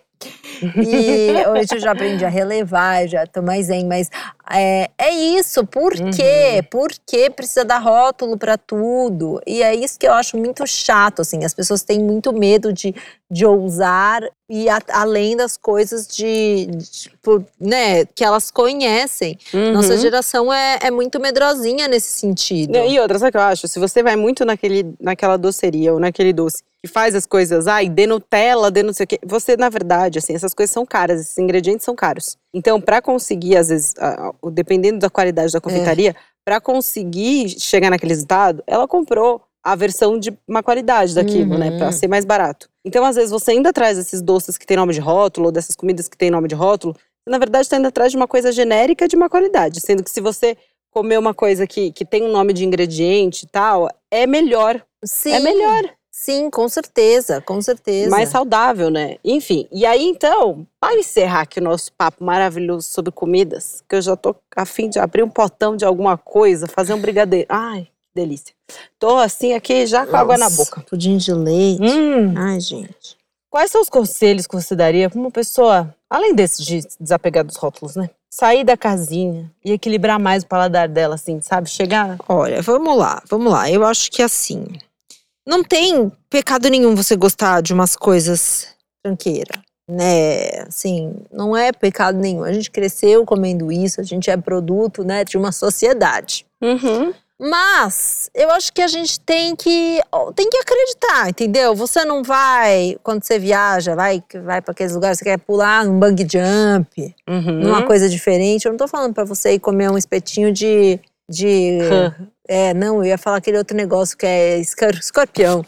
Speaker 2: E hoje eu já aprendi a relevar, já tô mais zen, mas é, é isso. Por quê? Por que precisa dar rótulo pra tudo? E é isso que eu acho muito chato, assim. As pessoas têm muito medo de, de ousar e a- além das coisas de, de, por- né, que elas conhecem.
Speaker 1: Uhum.
Speaker 2: Nossa geração é, é muito medrosinha nesse sentido.
Speaker 1: E outra, sabe o que eu acho? Se você vai muito naquele, naquela doceria ou naquele doce que faz as coisas, ai, de Nutella, de não sei o quê, você, na verdade, assim, essas coisas são caras, esses ingredientes são caros. Então, pra conseguir, às vezes, dependendo da qualidade da confeitaria, pra conseguir chegar naquele resultado, ela comprou a versão de uma qualidade daquilo, né? Pra
Speaker 2: Uhum.
Speaker 1: ser mais barato. Então, às vezes, você ainda traz esses doces que tem nome de rótulo, ou dessas comidas que tem nome de rótulo, você, na verdade, está indo atrás de uma coisa genérica de uma qualidade. Sendo que se você comer uma coisa que, que tem um nome de ingrediente e tal, é melhor.
Speaker 2: Sim,
Speaker 1: É melhor.
Speaker 2: Sim, com certeza, com certeza.
Speaker 1: Mais saudável, né? Enfim. E aí, então, para encerrar aqui o nosso papo maravilhoso sobre comidas, que eu já tô a fim de abrir um potão de alguma coisa, fazer um brigadeiro. Ai, que delícia. Tô assim aqui já com água na
Speaker 2: Nossa,
Speaker 1: boca.
Speaker 2: Pudim de leite.
Speaker 1: Hum.
Speaker 2: Ai, gente.
Speaker 1: Quais são os conselhos que você daria para uma pessoa, além desse de desapegar dos rótulos, né? Sair da casinha e equilibrar mais o paladar dela, assim, sabe? Chegar.
Speaker 2: Olha, vamos lá, vamos lá. Eu acho que assim, não tem pecado nenhum você gostar de umas coisas tranqueira, né? Assim, não é pecado nenhum. A gente cresceu comendo isso, a gente é produto, né, de uma sociedade.
Speaker 1: Uhum.
Speaker 2: Mas eu acho que a gente tem que tem que acreditar, entendeu? Você não vai quando você viaja, vai vai para aqueles lugares você quer pular num bungee jump,
Speaker 1: Uhum.
Speaker 2: numa coisa diferente. Eu não tô falando pra você ir comer um espetinho de, de é, não, eu ia falar aquele outro negócio que é escorpião.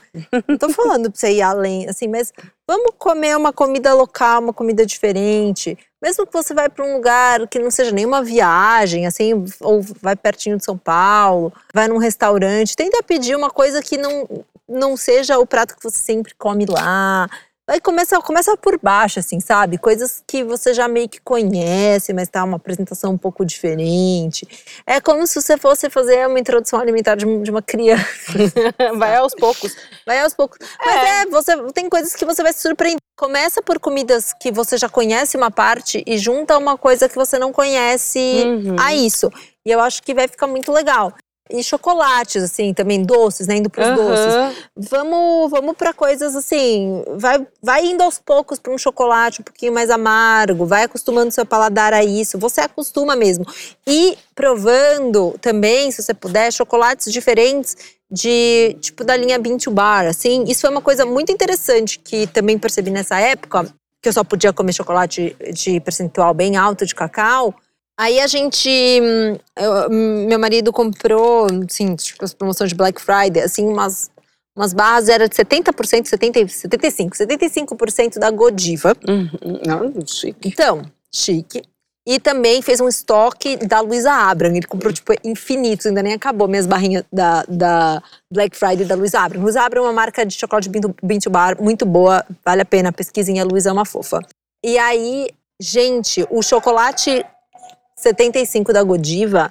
Speaker 2: Não tô falando pra você ir além, assim, mas vamos comer uma comida local, uma comida diferente. Mesmo que você vai para um lugar que não seja nenhuma viagem, assim, ou vai pertinho de São Paulo, vai num restaurante, tenta pedir uma coisa que não, não seja o prato que você sempre come lá. Aí começa, começa por baixo, assim, sabe? Coisas que você já meio que conhece, mas tá uma apresentação um pouco diferente. É como se você fosse fazer uma introdução alimentar de, de uma criança.
Speaker 1: Vai aos poucos.
Speaker 2: Vai aos poucos. Mas é. é, você tem coisas que você vai se surpreender. Começa por comidas que você já conhece uma parte e junta uma coisa que você não conhece uhum. a isso. E eu acho que vai ficar muito legal e chocolates, assim, também doces, né? Indo pros uhum. doces. Vamos, vamos para coisas assim. Vai, vai indo aos poucos para um chocolate um pouquinho mais amargo, vai acostumando seu paladar a isso. Você acostuma mesmo. E provando também, se você puder, chocolates diferentes de tipo da linha Bean to Bar, assim. Isso foi uma coisa muito interessante que também percebi nessa época, que eu só podia comer chocolate de percentual bem alto de cacau. Aí a gente. Eu, meu marido comprou, assim, tipo, as promoções de Black Friday, assim, umas, umas barras, era de 70%, 70, 75%, 75% da Godiva.
Speaker 1: Uhum, não, chique.
Speaker 2: Então, chique. E também fez um estoque da Luísa Abram. Ele comprou, tipo, infinitos, ainda nem acabou minhas barrinhas da, da Black Friday da Luísa Abram. Luísa Abram é uma marca de chocolate Binto Bar muito boa, vale a pena, pesquisem, a Luísa é uma fofa. E aí, gente, o chocolate 75 da Godiva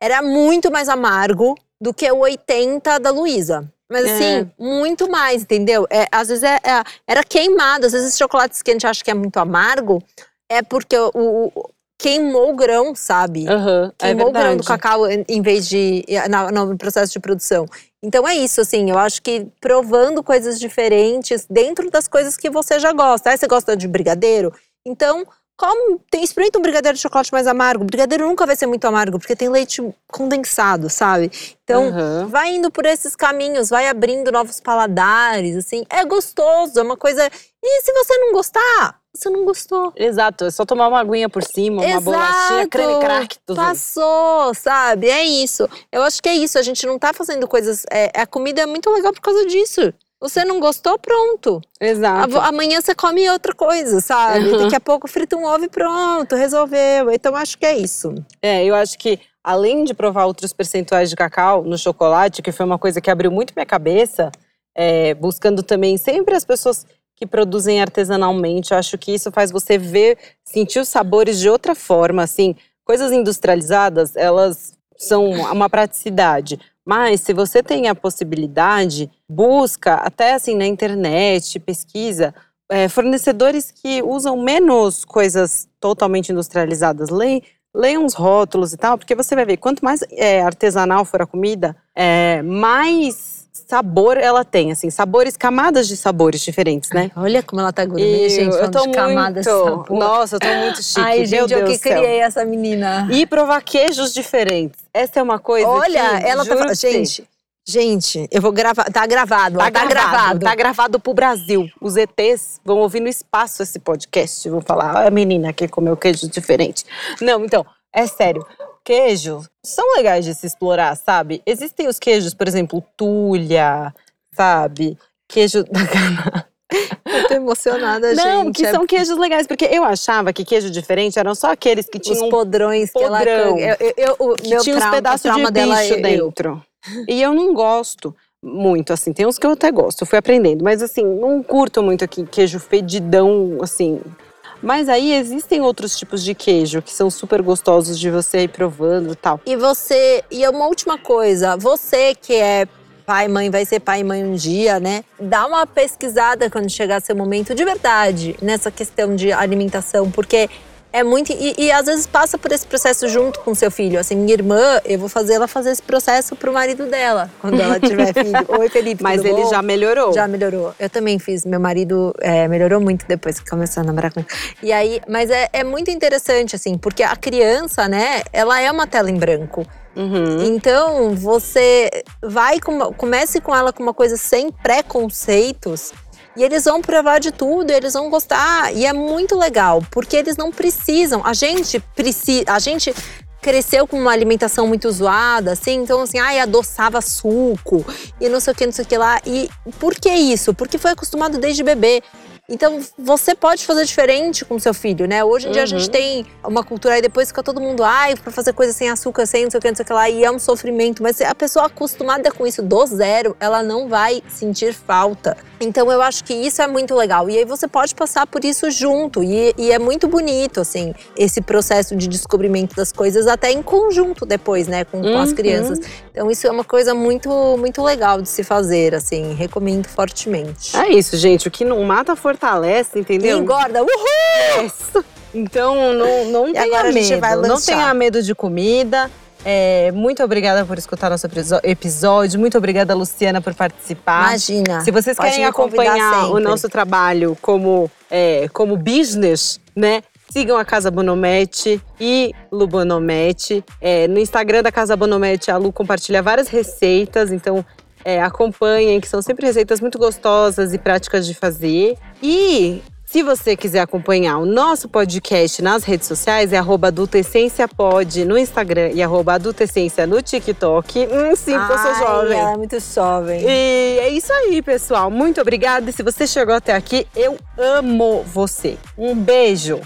Speaker 2: era muito mais amargo do que o 80 da Luísa. Mas é. assim, muito mais, entendeu? É, às vezes é, é, era queimado. Às vezes, chocolates que a gente acha que é muito amargo é porque o, o queimou o grão, sabe?
Speaker 1: Uhum,
Speaker 2: queimou o grão do cacau em vez de. no processo de produção. Então é isso, assim, eu acho que provando coisas diferentes dentro das coisas que você já gosta. Aí você gosta de brigadeiro? Então, como tem, experimenta um brigadeiro de chocolate mais amargo. O brigadeiro nunca vai ser muito amargo, porque tem leite condensado, sabe? Então, uhum. vai indo por esses caminhos, vai abrindo novos paladares, assim. É gostoso, é uma coisa. E se você não gostar, você não gostou.
Speaker 1: Exato, é só tomar uma aguinha por cima, uma Exato. bolachinha, creme crack.
Speaker 2: Tudo Passou, sabe? É isso. Eu acho que é isso. A gente não tá fazendo coisas. É, a comida é muito legal por causa disso. Você não gostou, pronto.
Speaker 1: Exato.
Speaker 2: Amanhã você come outra coisa, sabe? Uhum. Daqui a pouco frita um ovo e pronto, resolveu. Então acho que é isso.
Speaker 1: É, eu acho que além de provar outros percentuais de cacau no chocolate, que foi uma coisa que abriu muito minha cabeça, é, buscando também sempre as pessoas que produzem artesanalmente. Eu acho que isso faz você ver, sentir os sabores de outra forma, assim. Coisas industrializadas, elas são uma praticidade. Mas se você tem a possibilidade, busca até assim na internet, pesquisa é, fornecedores que usam menos coisas totalmente industrializadas. Leia, leia uns rótulos e tal, porque você vai ver quanto mais é, artesanal for a comida, é, mais sabor ela tem, assim, sabores, camadas de sabores diferentes, né?
Speaker 2: Olha como ela tá gourmet, gente,
Speaker 1: eu tô de
Speaker 2: camadas
Speaker 1: muito, de sabor. Nossa, eu tô muito chique, Ai,
Speaker 2: gente,
Speaker 1: Meu
Speaker 2: eu que criei essa menina.
Speaker 1: E provar queijos diferentes. Essa é uma coisa
Speaker 2: Olha,
Speaker 1: que,
Speaker 2: ela tá... Gente, Gente, eu vou gravar. Tá gravado, tá, tá gravado, gravado.
Speaker 1: Tá gravado pro Brasil. Os ETs vão ouvir no espaço esse podcast. Vão falar, olha a menina que comeu queijo diferente. Não, então, é sério queijo são legais de se explorar, sabe? Existem os queijos, por exemplo, tulha, sabe? Queijo da cana.
Speaker 2: Eu tô emocionada,
Speaker 1: Não,
Speaker 2: gente.
Speaker 1: Não, que é... são queijos legais, porque eu achava que queijo diferente eram só aqueles que tinham.
Speaker 2: Os podrões podrão, que ela. Eu, eu, eu,
Speaker 1: que tinha trauma, uns pedaços de bicho é dentro. E eu não gosto muito, assim. Tem uns que eu até gosto, eu fui aprendendo. Mas, assim, não curto muito aqui queijo fedidão, assim. Mas aí existem outros tipos de queijo que são super gostosos de você ir provando e tal.
Speaker 2: E você, e uma última coisa, você que é pai, mãe, vai ser pai e mãe um dia, né? Dá uma pesquisada quando chegar seu momento de verdade nessa questão de alimentação, porque é muito. E, e, às vezes passa por esse processo junto com seu filho. Assim, minha irmã, eu vou fazer ela fazer esse processo pro marido dela, quando ela tiver filho. Oi, Felipe.
Speaker 1: Mas ele
Speaker 2: bom?
Speaker 1: já melhorou.
Speaker 2: Já melhorou. Eu também fiz. Meu marido é, melhorou muito depois que começou a namorar com ele. E aí, mas é, é muito interessante, assim, porque a criança, né, ela é uma tela em branco.
Speaker 1: Uhum.
Speaker 2: Então, você vai com, comece com ela com uma coisa sem preconceitos e eles vão provar de tudo, eles vão gostar. E é muito legal, porque eles não precisam. A gente precisa. A gente cresceu com uma alimentação muito zoada, assim, então assim, ai, adoçava suco e não sei o que, não sei o que lá. E por que isso? Porque foi acostumado desde bebê. Então, você pode fazer diferente com seu filho, né? Hoje em dia a gente
Speaker 1: Uhum.
Speaker 2: tem uma cultura aí depois fica todo mundo, ai, pra fazer coisa sem açúcar, sem não sei o que, não sei o que lá, e é um sofrimento. Mas a pessoa acostumada com isso do zero, ela não vai sentir falta. Então, eu acho que isso é muito legal. E aí você pode passar por isso junto. E, e é muito bonito, assim, esse processo de descobrimento das coisas, até em conjunto depois, né, com, com as
Speaker 1: Uhum.
Speaker 2: crianças. Então, isso é uma coisa muito, muito legal de se fazer, assim, recomendo fortemente.
Speaker 1: É isso, gente. O que não mata fortalece,
Speaker 2: E
Speaker 1: entendeu?
Speaker 2: engorda, uhul!
Speaker 1: Isso. Então, não, não tenha
Speaker 2: agora a gente
Speaker 1: medo.
Speaker 2: vai
Speaker 1: não
Speaker 2: lanchar.
Speaker 1: tenha medo de comida. É, muito obrigada por escutar nosso episo- episódio. Muito obrigada, Luciana, por participar.
Speaker 2: Imagina.
Speaker 1: Se vocês
Speaker 2: Pode
Speaker 1: querem
Speaker 2: me convidar
Speaker 1: acompanhar o
Speaker 2: sempre.
Speaker 1: nosso trabalho como, é, como business, né? Sigam a Casa Bonomete e Lu Bonomete. É, no Instagram da Casa Bonomete, a Lu compartilha várias receitas, então é, acompanhem, que são sempre receitas muito gostosas e práticas de fazer. E se você quiser acompanhar o nosso podcast nas redes sociais, é arroba adultescênciapod no Instagram e arroba adultescência no TikTok. Hum, sim, porque eu sou
Speaker 2: Ai,
Speaker 1: jovem.
Speaker 2: Ela é muito jovem.
Speaker 1: E é isso aí, pessoal. Muito obrigada. E se você chegou até aqui, eu amo você. Um beijo.